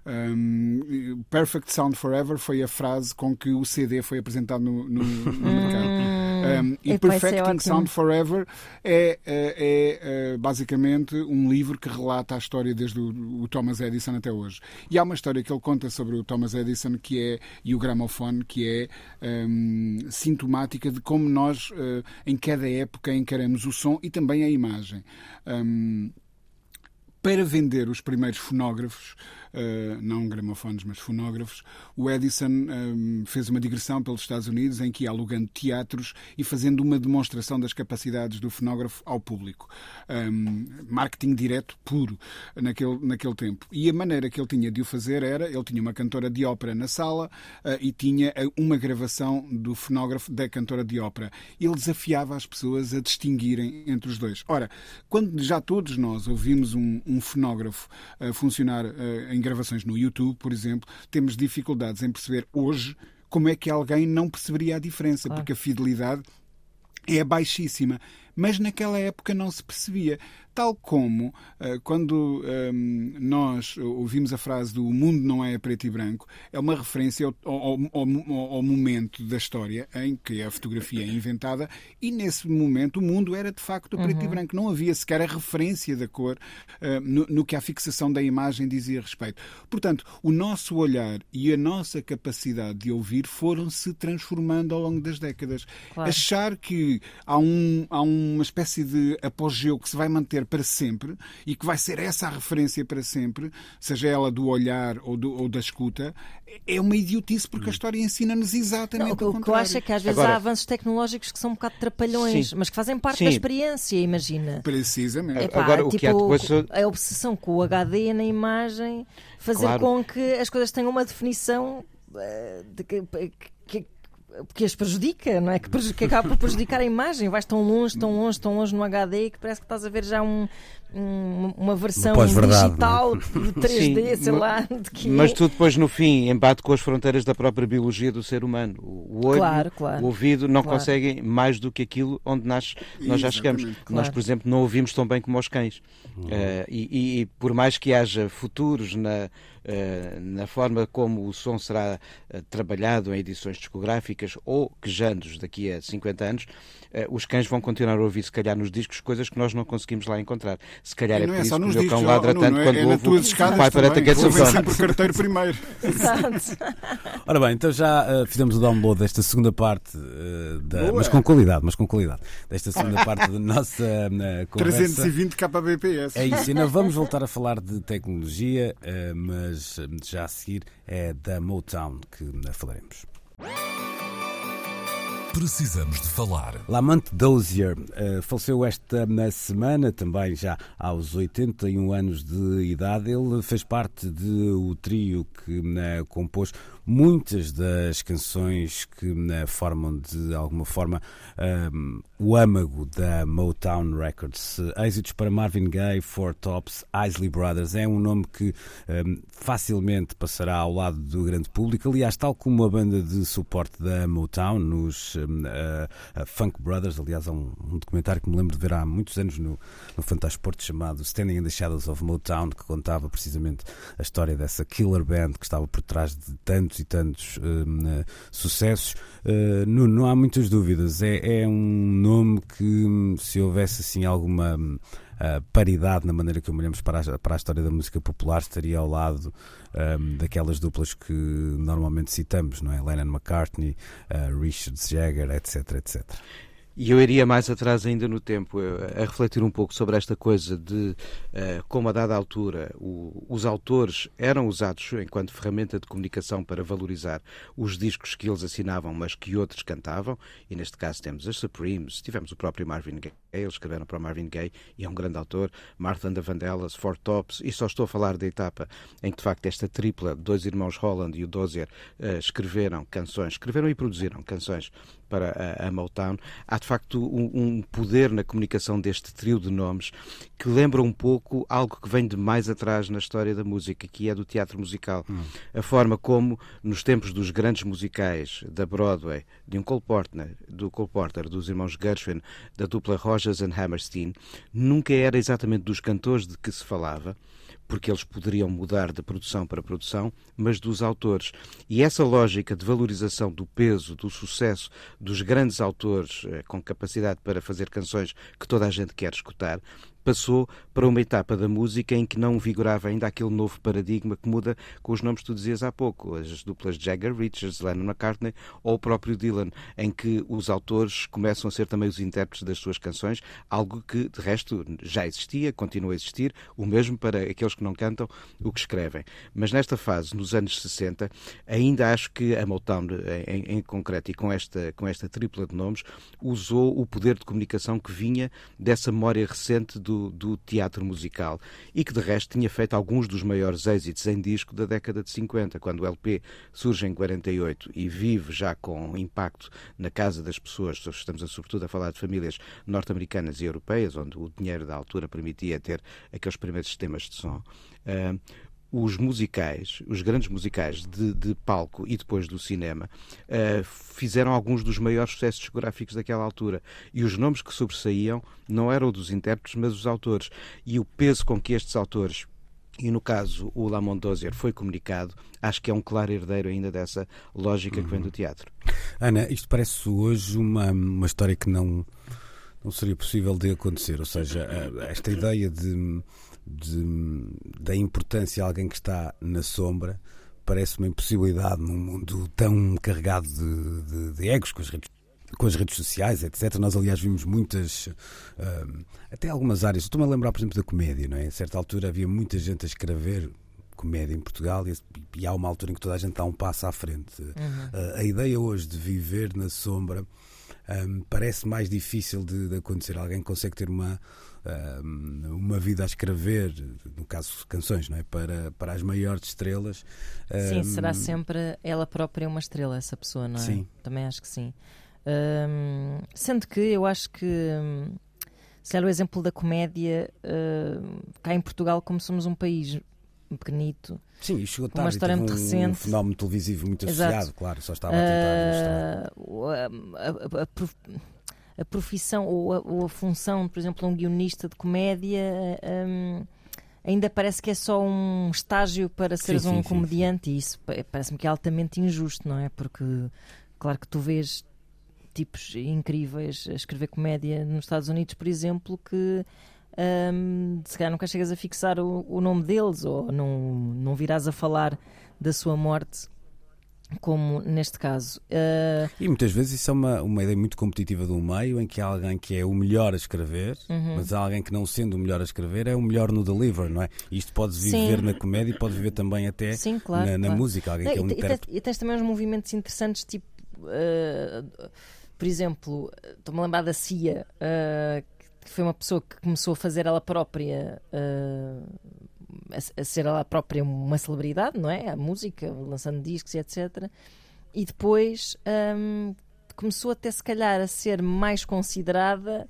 Um, Perfect Sound Forever foi a frase com que o CD foi apresentado no, no, no mercado. Um, e Perfecting Sound Forever é, é, é, basicamente um livro que relata a história desde o, o, Thomas Edison até hoje. E há uma história que ele conta sobre o Thomas Edison que é, e o gramofone que é um, sintomática de como nós, uh, em cada época, encaramos o som e também a imagem. Um, para vender os primeiros fonógrafos, não gramofones, mas fonógrafos, o Edison fez uma digressão pelos Estados Unidos em que ia alugando teatros e fazendo uma demonstração das capacidades do fonógrafo ao público. marketing direto puro naquele, naquele tempo. E a maneira que ele tinha de o fazer era, ele tinha uma cantora de ópera na sala e tinha uma gravação do fonógrafo da cantora de ópera. Ele desafiava as pessoas a distinguirem entre os dois. Ora, quando já todos nós ouvimos um, um fonógrafo funcionar uh, em gravações no YouTube, por exemplo, temos dificuldades em perceber hoje como é que alguém não perceberia a diferença, claro. porque a fidelidade é baixíssima. Mas naquela época não se percebia. Tal como uh, quando um, ehm, nós ouvimos a frase do o mundo não é preto e branco, é uma referência ao, ao, ao, ao, momento da história em que a fotografia é inventada e nesse momento o mundo era de facto preto uhum. e branco. Não havia sequer a referência da cor uh, no, no, que a fixação da imagem dizia respeito. Portanto, o nosso olhar e a nossa capacidade de ouvir foram se transformando ao longo das décadas. Claro. Achar que há, um, há uma espécie de apogeu que se vai manter para sempre e que vai ser essa a referência para sempre, seja ela do olhar ou, do, ou da escuta, é uma idiotice porque a hum. história ensina-nos exatamente não, o, o que eu acho é que às vezes Agora, há avanços tecnológicos que são um bocado trapalhões, sim. mas que fazem parte sim. da experiência, imagina. Precisamente. Epá, Agora, tipo, o que há depois... A obsessão com o HD na imagem, fazer claro. com que as coisas tenham uma definição uh, de que, que porque as prejudica, não é? Que, que acaba por prejudicar a imagem. Vais tão longe, tão longe, tão longe no HD que parece que estás a ver já um, um, uma versão digital é? de 3D, Sim, sei lá. De mas tu depois, no fim, embate com as fronteiras da própria biologia do ser humano. O olho, claro, claro, o ouvido não claro. conseguem mais do que aquilo onde nós, nós já chegamos. Nós, por exemplo, não ouvimos tão bem como os cães. Uhum. Uh, e, e, por mais que haja futuros na, na forma como o som será uh, trabalhado em edições discográficas ou quejandos daqui a 50 anos, os cães vão continuar a ouvir, se calhar, nos discos, coisas que nós não conseguimos lá encontrar. Se calhar é por é isso que o meu cão ladra tanto não, quando é, ouve o pai para a Some sempre o carteiro primeiro. Ora bem, então já uh, fizemos o download desta segunda parte, uh, da, mas com qualidade, mas com qualidade, desta segunda parte da nossa uh, conversa. 320 kbps. É isso, ainda vamos voltar a falar de tecnologia, mas já a seguir é da Motown que falaremos. Precisamos de falar. Lamont Dozier uh, faleceu esta na semana, também já aos 81 anos de idade. Ele fez parte de o trio que uh, compôs muitas das canções que uh, formam de alguma forma o âmago da Motown Records. Êxitos para Marvin Gaye, Four Tops, Isley Brothers. É um nome que um, facilmente passará ao lado do grande público. Aliás, tal como a banda de suporte da Motown, nos uh, Funk Brothers. Aliás, há um, um, documentário que me lembro de ver há muitos anos no, no Fantasporto chamado Standing in the Shadows of Motown, que contava precisamente a história dessa killer band que estava por trás de tantos e tantos uh, sucessos. Uh, não, não há muitas dúvidas. É, é um nome que, se houvesse assim alguma uh, paridade na maneira que olhamos para a, para a história da música popular, estaria ao lado um, daquelas duplas que normalmente citamos, não é? Lennon McCartney, uh, Richard Jagger, etc, etc. E eu iria mais atrás ainda no tempo, a refletir um pouco sobre esta coisa de uh, como a dada altura o, os autores eram usados enquanto ferramenta de comunicação para valorizar os discos que eles assinavam, mas que outros cantavam, e neste caso temos as Supremes, tivemos o próprio Marvin Gaye, eles escreveram para Marvin Gaye, e é um grande autor, Martha da Vandellas, Four Tops, e só estou a falar da etapa em que de facto esta tripla, dois irmãos Holland e o Dozier, uh, escreveram canções, escreveram e produziram canções para a, a Motown, há de facto um, um, poder na comunicação deste trio de nomes que lembra um pouco algo que vem de mais atrás na história da música, que é do teatro musical. Hum. A forma como, nos tempos dos grandes musicais da Broadway, de um Cole Porter, do Cole Porter, dos irmãos Gershwin, da dupla Rogers and Hammerstein, nunca era exatamente dos cantores de que se falava, porque eles poderiam mudar de produção para produção, mas dos autores. E essa lógica de valorização do peso, do sucesso dos grandes autores eh, com capacidade para fazer canções que toda a gente quer escutar, passou para uma etapa da música em que não vigorava ainda aquele novo paradigma que muda com os nomes que tu dizias há pouco, as duplas Jagger, Richards, Lennon McCartney ou o próprio Dylan, em que os autores começam a ser também os intérpretes das suas canções, algo que de resto já existia, continua a existir, o mesmo para aqueles que não cantam o que escrevem. Mas nesta fase, nos anos 60, ainda acho que a Motown, em, em concreto, e com esta, com esta tripla de nomes, usou o poder de comunicação que vinha dessa memória recente do, do teatro musical e que de resto tinha feito alguns dos maiores êxitos em disco da década de 50, quando o LP surge em 48 e vive já com impacto na casa das pessoas, estamos a, sobretudo a falar de famílias norte-americanas e europeias, onde o dinheiro da altura permitia ter aqueles primeiros sistemas de som. Uh, os musicais, os grandes musicais de, de palco e depois do cinema, uh, fizeram alguns dos maiores sucessos discográficos daquela altura. E os nomes que sobressaíam não eram dos intérpretes, mas os autores. E o peso com que estes autores e no caso o Lamont Dozier foi comunicado, acho que é um claro herdeiro ainda dessa lógica uhum. que vem do uhum. teatro. Ana, isto parece hoje uma, uma história que não, não seria possível de acontecer, ou seja, esta ideia de de, da importância de alguém que está na sombra parece uma impossibilidade num mundo tão carregado de, de, de egos com as redes com as redes sociais, etc. Nós, aliás, vimos muitas, uh, até algumas áreas. Estou-me a lembrar, por exemplo, da comédia, não é? A certa altura havia muita gente a escrever comédia em Portugal e, e há uma altura em que toda a gente dá um passo à frente. Uhum. Uh, a ideia hoje de viver na sombra um, parece mais difícil de, de, acontecer. Alguém consegue ter uma, um, uma vida a escrever, no caso canções, não é? para, para as maiores estrelas. Sim, um, será sempre ela própria uma estrela, essa pessoa, não é? Sim. Também acho que sim. sendo que eu acho que. Se era o exemplo da comédia, uh, cá em Portugal, como somos um país pequenito, Sim, chegou tarde. Uma história muito um, recente. Um fenómeno televisivo muito Exato. associado, claro, só estava a tentar uh, mostrar. A, a, a, a profissão ou a, ou a, função, por exemplo, um guionista de comédia. Um, ainda parece que é só um estágio para seres sim, um sim, comediante sim, e isso parece-me que é altamente injusto, não é? Porque, claro que tu vês tipos incríveis a escrever comédia nos Estados Unidos, por exemplo, que um, se calhar nunca chegas a fixar o, o, nome deles ou não, não virás a falar da sua morte. Como neste caso. Uh... E muitas vezes isso é uma, uma ideia muito competitiva do meio, em que há alguém que é o melhor a escrever, uhum. mas há alguém que, não sendo o melhor a escrever, é o melhor no deliver, não é? Isto pode viver Sim. na comédia e pode viver também até Sim, claro, na, na claro. música. Alguém que é um e, e tens também uns movimentos interessantes, tipo. Uh, por exemplo, estou-me a lembrar da CIA, uh, que foi uma pessoa que começou a fazer ela própria. Uh, a, a, ser ela própria uma celebridade, não é? A música, lançando discos e etc. E depois um, começou até se calhar a ser mais considerada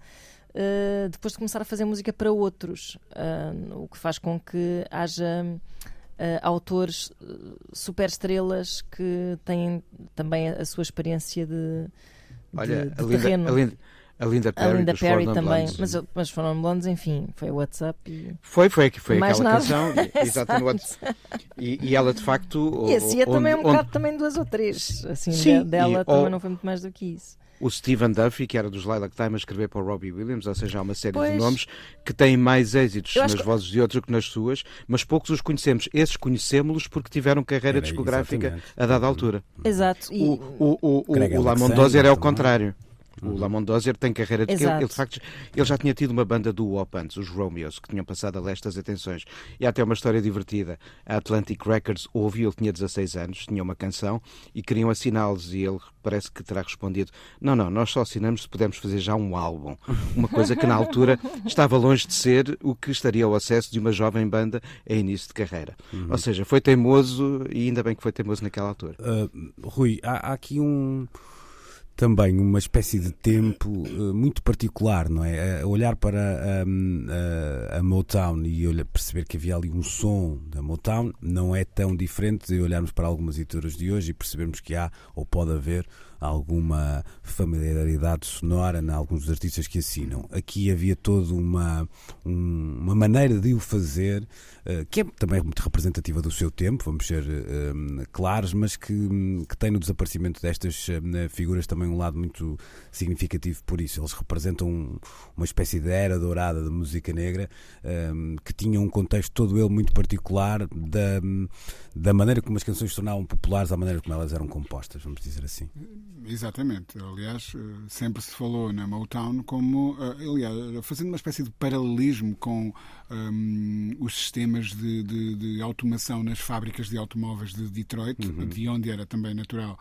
uh, depois de começar a fazer música para outros, uh, o que faz com que haja autores super estrelas que têm também a, sua experiência de, Olha, de, de Linda, terreno. Linda, a Linda Perry, a Linda Perry também, Blondes. mas, mas foram blondes, enfim, foi o WhatsApp e... Foi, foi, foi Mais aquela nada. canção, exatamente. E, e, ela de facto. E a Cia também é um onde... bocado também duas ou três, assim, Sim, dela e, também ou... não foi muito mais do que isso o Stephen Duffy, que era dos Lilac Time, a escrever para o Robbie Williams, ou seja, há uma série pois. de nomes que têm mais êxitos nas que... vozes de outros que nas suas, mas poucos os conhecemos. Esses conhecemos-los porque tiveram carreira era, discográfica exatamente. a dada altura. Exato. E... O, o, o, o, o Lamont Dozier é o contrário. O Lamont Dozier tem carreira de ele, ele, de facto, ele já tinha tido uma banda do WOP antes, os Romeos, que tinham passado a lestas atenções. E há até uma história divertida. A Atlantic Records ouviu, ele tinha 16 anos, tinha uma canção e queriam assiná-los. E ele parece que terá respondido: Não, não, nós só assinamos se pudermos fazer já um álbum. Uma coisa que na altura estava longe de ser o que estaria ao acesso de uma jovem banda a início de carreira. Uhum. Ou seja, foi teimoso e ainda bem que foi teimoso naquela altura. Uh, Rui, há, há aqui um também uma espécie de tempo uh, muito particular, não é? A olhar para um, a, a, Motown e olhar, perceber que havia ali um som da Motown não é tão diferente de olharmos para algumas editoras de hoje e percebermos que há ou pode haver alguma familiaridade sonora em alguns dos artistas que assinam. Aqui havia toda uma, um, uma maneira de o fazer uh, que é também muito representativa do seu tempo, vamos ser uh, claros, mas que, que tem no desaparecimento destas uh, figuras também um lado muito significativo por isso. Eles representam uma espécie de era dourada da música negra que tinha um contexto todo ele muito particular da, da maneira como as canções se tornavam populares, da maneira como elas eram compostas, vamos dizer assim. Exatamente. Aliás, eh, sempre se falou na Motown como, eh, aliás, fazendo uma espécie de paralelismo com um, os sistemas de, de, de, automação nas fábricas de automóveis de Detroit, uhum. de onde era também natural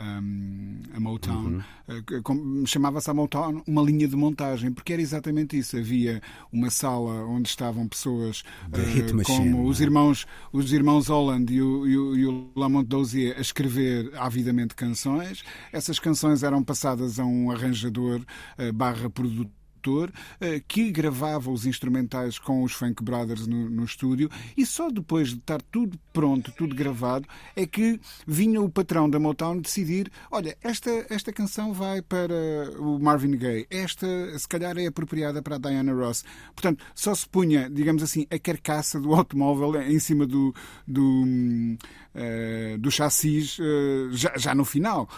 um, a Motown, uhum. uh, chamava-se a Motown uma linha de montagem, porque era exatamente isso. Havia uma sala onde estavam pessoas uh, machine, como os é? irmãos, os irmãos Holland e o, e o, e o Lamont Dozier a escrever avidamente canções. Essas canções eram passadas a um arranjador uh, barra produtor produtor eh, que gravava os instrumentais com os Funk Brothers no, no, estúdio e só depois de estar tudo pronto, tudo gravado, é que vinha o patrão da Motown decidir: olha, esta, esta canção vai para o Marvin Gaye, esta se calhar é apropriada para a Diana Ross. Portanto, só se punha, digamos assim, a carcaça do automóvel em cima do, do, do chassis uh, já, já, no final.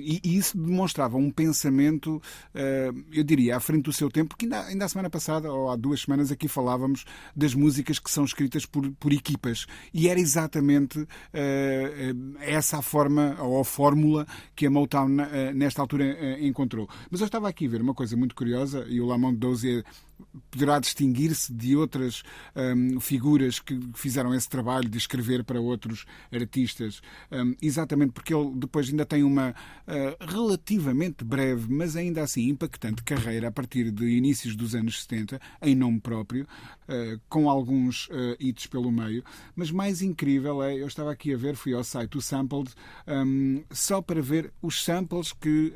E, e, isso demonstrava um pensamento, uh, eu diria, à frente do seu tempo, porque ainda, ainda a semana passada, ou há duas semanas, aqui falávamos das músicas que são escritas por, por equipas. E era exatamente essa a forma, ou a fórmula que a Motown, nesta altura, encontrou. Mas eu estava aqui a ver uma coisa muito curiosa, e o Lamont Dozier poderá distinguir-se de outras um, figuras que fizeram esse trabalho de escrever para outros artistas, um, exatamente porque ele depois ainda tem uma uh, relativamente breve, mas ainda assim impactante carreira a partir de inícios dos anos 70, em nome próprio, uh, com alguns uh, hits pelo meio. Mas mais incrível é, eu estava aqui a ver, fui ao site do Sampled, um, só para ver os samples que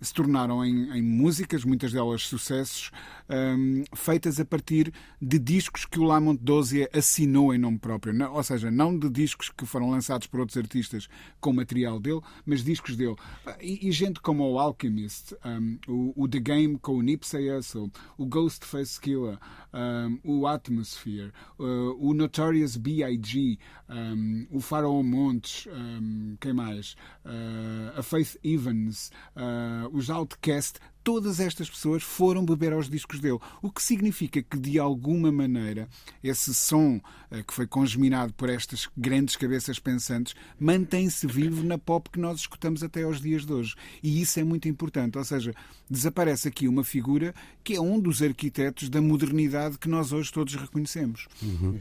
se tornaram em, em, músicas, muitas delas sucessos. Um, um, feitas a partir de discos que o Lamont Dozier assinou em nome próprio. Não, ou seja, não de discos que foram lançados por outros artistas com material dele, mas discos dele. E, e gente como o Alchemist, um, o, o, The Game com o Nipsey Hussle, o Ghostface Killer, um, o Atmosphere, uh, o Notorious B.I.G., o Pharaoh Montes, quem mais? Uh, a Faith Evans, uh, os Outcast, todas estas pessoas foram beber aos discos dele. O que significa que, de alguma maneira, esse som eh, que foi congeminado por estas grandes cabeças pensantes mantém-se vivo na pop que nós escutamos até aos dias de hoje. E isso é muito importante. Ou seja, desaparece aqui uma figura que é um dos arquitetos da modernidade que nós hoje todos reconhecemos. Uhum.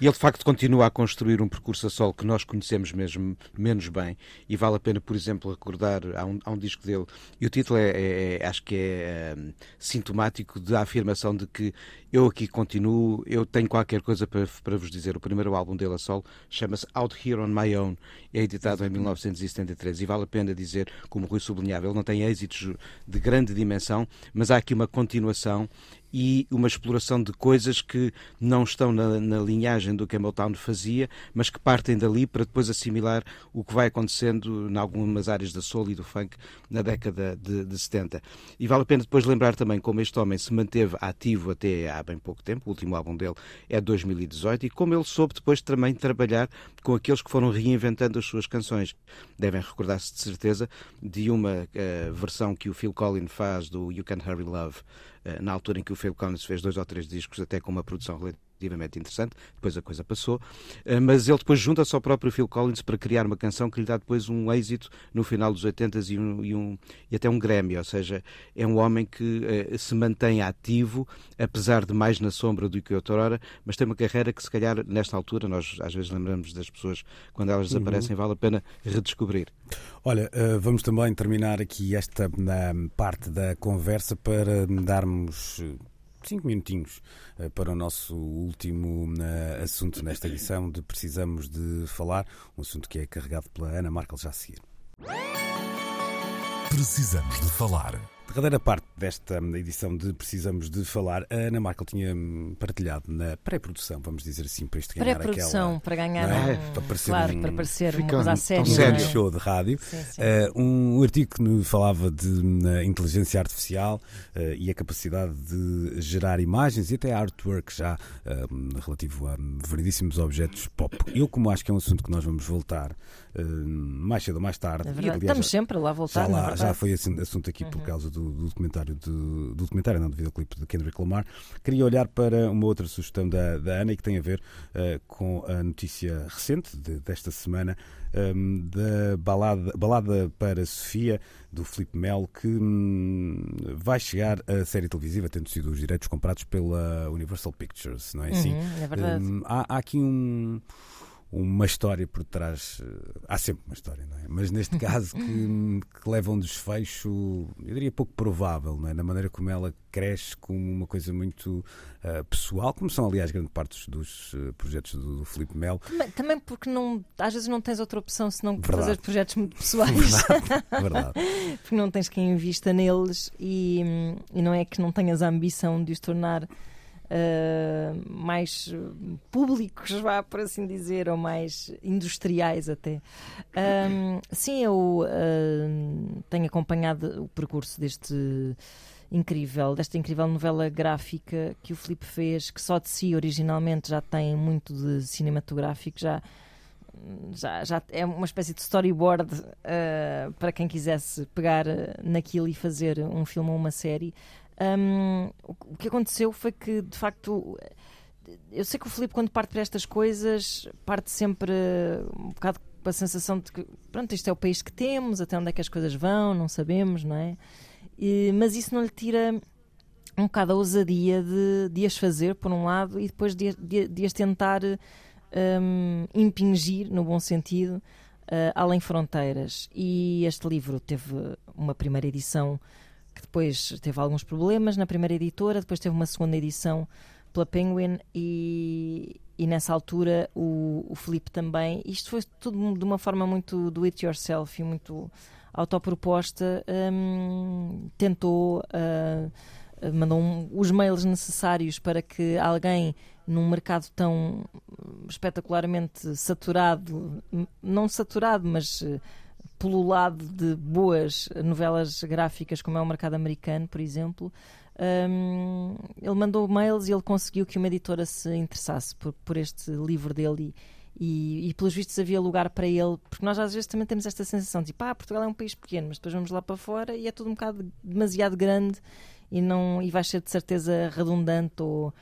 E ele, de facto, continua a construir um percurso a solo que nós conhecemos mesmo menos bem. E vale a pena, por exemplo, recordar, há um, um disco dele, e o título é, é, é acho que é um, sintomático da afirmação de que eu aqui continuo, eu tenho qualquer coisa para, para vos dizer. O primeiro álbum dele a solo chama-se Out Here on My Own, é editado em 1973 e vale a pena dizer, como o Rui sublinhava, ele não tem êxitos de grande dimensão, mas há aqui uma continuação e uma exploração de coisas que não estão na, na linhagem do que a Motown fazia, mas que partem dali para depois assimilar o que vai acontecendo em algumas áreas da soul e do funk na década de, de 70. E vale a pena depois lembrar também como este homem se manteve ativo até há bem pouco tempo, o último álbum dele é 2018, e como ele soube depois também trabalhar com aqueles que foram reinventando as suas canções. Devem recordar-se de certeza de uma uh, versão que o Phil Collins faz do You Can't Hurry Love, uh, na altura em que o Phil Collins fez dois ou três discos, até com uma produção interessante, depois a coisa passou, eh, mas ele depois junta-se ao próprio Phil Collins para criar uma canção que lhe dá depois um êxito no final dos 80 e, um, e, um, e até um Grammy, ou seja, é um homem que eh, se mantém ativo, apesar de mais na sombra do que outrora, mas tem uma carreira que se calhar nesta altura, nós às vezes lembramos das pessoas quando elas uhum. desaparecem, uhum. vale a pena redescobrir. Olha, eh, vamos também terminar aqui esta parte da conversa para darmos cinco minutinhos eh, para o nosso último eh, assunto nesta edição de Precisamos de Falar, um assunto que é carregado pela Ana Markel já a seguir. Precisamos de Falar Derradeira parte desta edição de Precisamos de Falar, a Ana Markel tinha partilhado na pré-produção, vamos dizer assim, para isto ganhar pré-produção, para ganhar é? um, para parecer claro, um, para parecer uma coisa um- sério. um é? show de rádio. Sim, sim. Uh, um artigo que nos falava de uh, inteligência artificial uh, e a capacidade de gerar imagens e até artwork já uh, relativo a variedíssimos objetos pop. Eu, como acho que é um assunto que nós vamos voltar uh, mais cedo ou mais tarde, É e, verdade. aliás, Estamos já- sempre lá a voltar, já, na lá. Uhum. já foi assim, assunto aqui por causa do, do documentário de- do documentário, não do videoclipe de Kendrick Lamar. Queria olhar para uma outra sugestão da, da Ana e que tem a ver eh, com a notícia recente de- desta semana ehm, da balada, balada para Sofia do Filipe Melo que hum, vai chegar a série televisiva tendo sido os direitos comprados pela Universal Pictures, não é assim? Uhum, é verdade. Hum, há, há aqui um- uma história por trás. eh, Há sempre uma história, não é? Mas neste caso que, que leva um desfecho, eu diria pouco provável, não é? Na maneira como ela cresce como uma coisa muito eh, pessoal, como são, aliás, grande parte dos eh, projetos do, do Filipe Melo. Também, também porque não, às vezes não tens outra opção senão Verdade. fazer projetos muito pessoais. Verdade, verdade. porque não tens quem invista neles e, e não é que não tenhas a ambição de os tornar ah, mais uh, públicos, vá por assim dizer, ou mais industriais até. Ahm, sim, eu ah, tenho acompanhado o percurso deste incrível, desta incrível novela gráfica que o Filipe fez, que só de si originalmente já tem muito de cinematográfico, já já, já é uma espécie de storyboard uh, para quem quisesse pegar uh, naquilo e fazer um filme ou uma série. Um, o que aconteceu foi que, de facto, eu sei que o Filipe, quando parte para estas coisas, parte sempre um bocado com a sensação de que, pronto, isto é o país que temos, até onde é que as coisas vão, não sabemos, não é? E- mas isso não lhe tira um bocado a ousadia de, de as fazer, por um lado, e depois de, de- de as tentar um, impingir, no bom sentido, uh, além fronteiras. E este livro teve uma primeira edição que depois teve alguns problemas na primeira editora, depois teve uma segunda edição pela Penguin e, e nessa altura o, o Filipe também. Isto foi tudo de uma forma muito do it yourself e muito autoproposta. um, tentou. uh, mandou um- os mails necessários para que alguém num mercado tão espetacularmente saturado, m- não saturado, mas eh, pululado de boas novelas gráficas, como é o mercado americano, por exemplo, hum, ele mandou mails e ele conseguiu que uma editora se interessasse por, por este livro dele e, e, e, pelos vistos havia lugar para ele, porque nós às vezes também temos esta sensação de tipo, ah, Portugal é um país pequeno, mas depois vamos lá para fora e é tudo um bocado demasiado grande e, não, e vai ser de certeza redundante ou,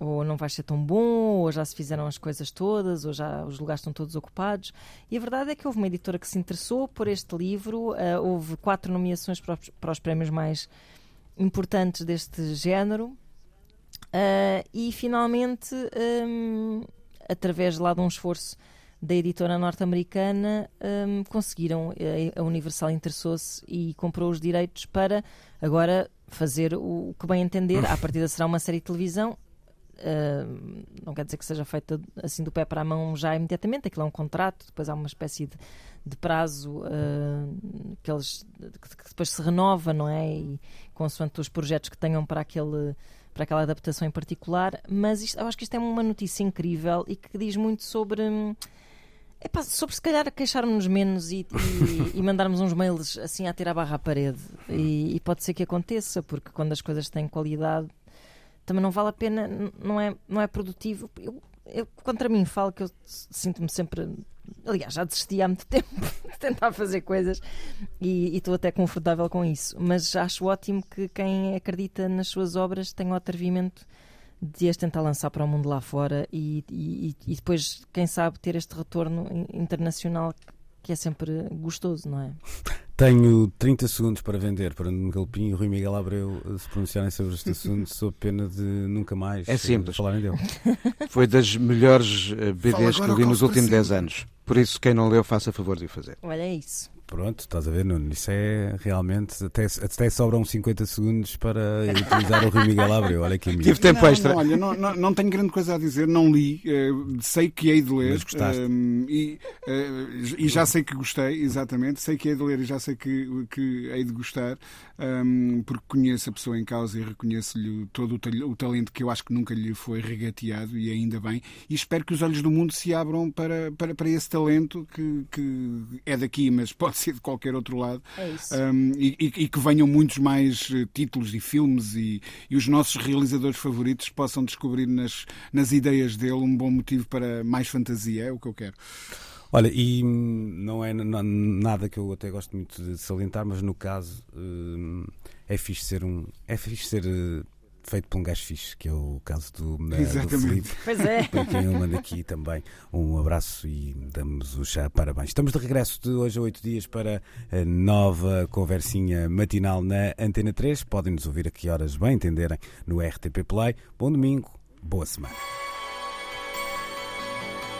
ou não vai ser tão bom, ou já se fizeram as coisas todas, ou já os lugares estão todos ocupados. E a verdade é que houve uma editora que se interessou por este livro, uh, houve quatro nomeações para os, para os prémios mais importantes deste género, uh, e finalmente, um, através lá de um esforço da editora norte-americana, um, conseguiram, a Universal interessou-se e comprou os direitos para agora fazer o, o que bem entender. À partida será uma série de televisão, Uh, não quer dizer que seja feita assim do pé para a mão já imediatamente, aquilo é um contrato, depois há uma espécie de, de prazo uh, que, eles, que, que, depois se renova, não é? E consoante os projetos que tenham para, aquele, para aquela adaptação em particular. Mas isto, eu acho que isto é uma notícia incrível e que diz muito sobre. Epá, sobre se calhar queixarmos menos e, e, e, mandarmos uns mails assim a tirar a barra à parede. E, e pode ser que aconteça, porque quando as coisas têm qualidade também não vale a pena, não é, não é produtivo. Eu, eu contra mim falo que eu sinto-me sempre. Aliás, já desisti há muito tempo de tentar fazer coisas e estou até confortável com isso. Mas acho ótimo que quem acredita nas suas obras tenha o atrevimento de as tentar lançar para o mundo lá fora e, e, e depois, quem sabe, ter este retorno internacional que é sempre gostoso, não é? Tenho 30 segundos para vender para Nuno Galpim e Rui Miguel Abreu se pronunciarem sobre este assunto, sob pena de nunca mais é simples. falarem dele. Foi das melhores BDs que li nos últimos 10 anos. Por isso, quem não leu, faça favor de o fazer. Olha, isso. Pronto, estás a ver, Nuno? Isso é realmente. Até, até sobram 50 segundos para utilizar o Rui Miguel Abreu. Olha que Tive tempo não, extra. Não, olha, não, não, não, tenho grande coisa a dizer, não li, uh, sei que hei de ler. Mas gostaste. Uh, e, uh, e já sei que gostei, exatamente. Sei que hei de ler e já sei que, que hei de gostar, um, porque conheço a pessoa em causa e reconheço-lhe todo o, o, talento que eu acho que nunca lhe foi regateado, e ainda bem. E espero que os olhos do mundo se abram para, para, para esse talento que, que é daqui, mas pode ser de qualquer outro lado. É isso. Um, e, e, que venham muitos mais eh, títulos e filmes e, e, os nossos realizadores favoritos possam descobrir nas, nas ideias dele um bom motivo para mais fantasia. É o que eu quero. Olha, e não é nada que eu até gosto muito de salientar, mas no caso hum, é fixe ser um. É fixe ser eh, feito por um gajo fixe, que é o caso do, do Felipe. Pois é. Para quem eu mando aqui também um abraço e damos os parabéns. Estamos de regresso de hoje a oito dias para a nova conversinha matinal na Antena 3. Podem nos ouvir a que horas bem entenderem no RTP Play. Bom domingo, boa semana.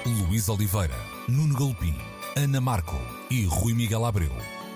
Luís Oliveira, Nuno Galpim, Ana Marco e Rui Miguel Abreu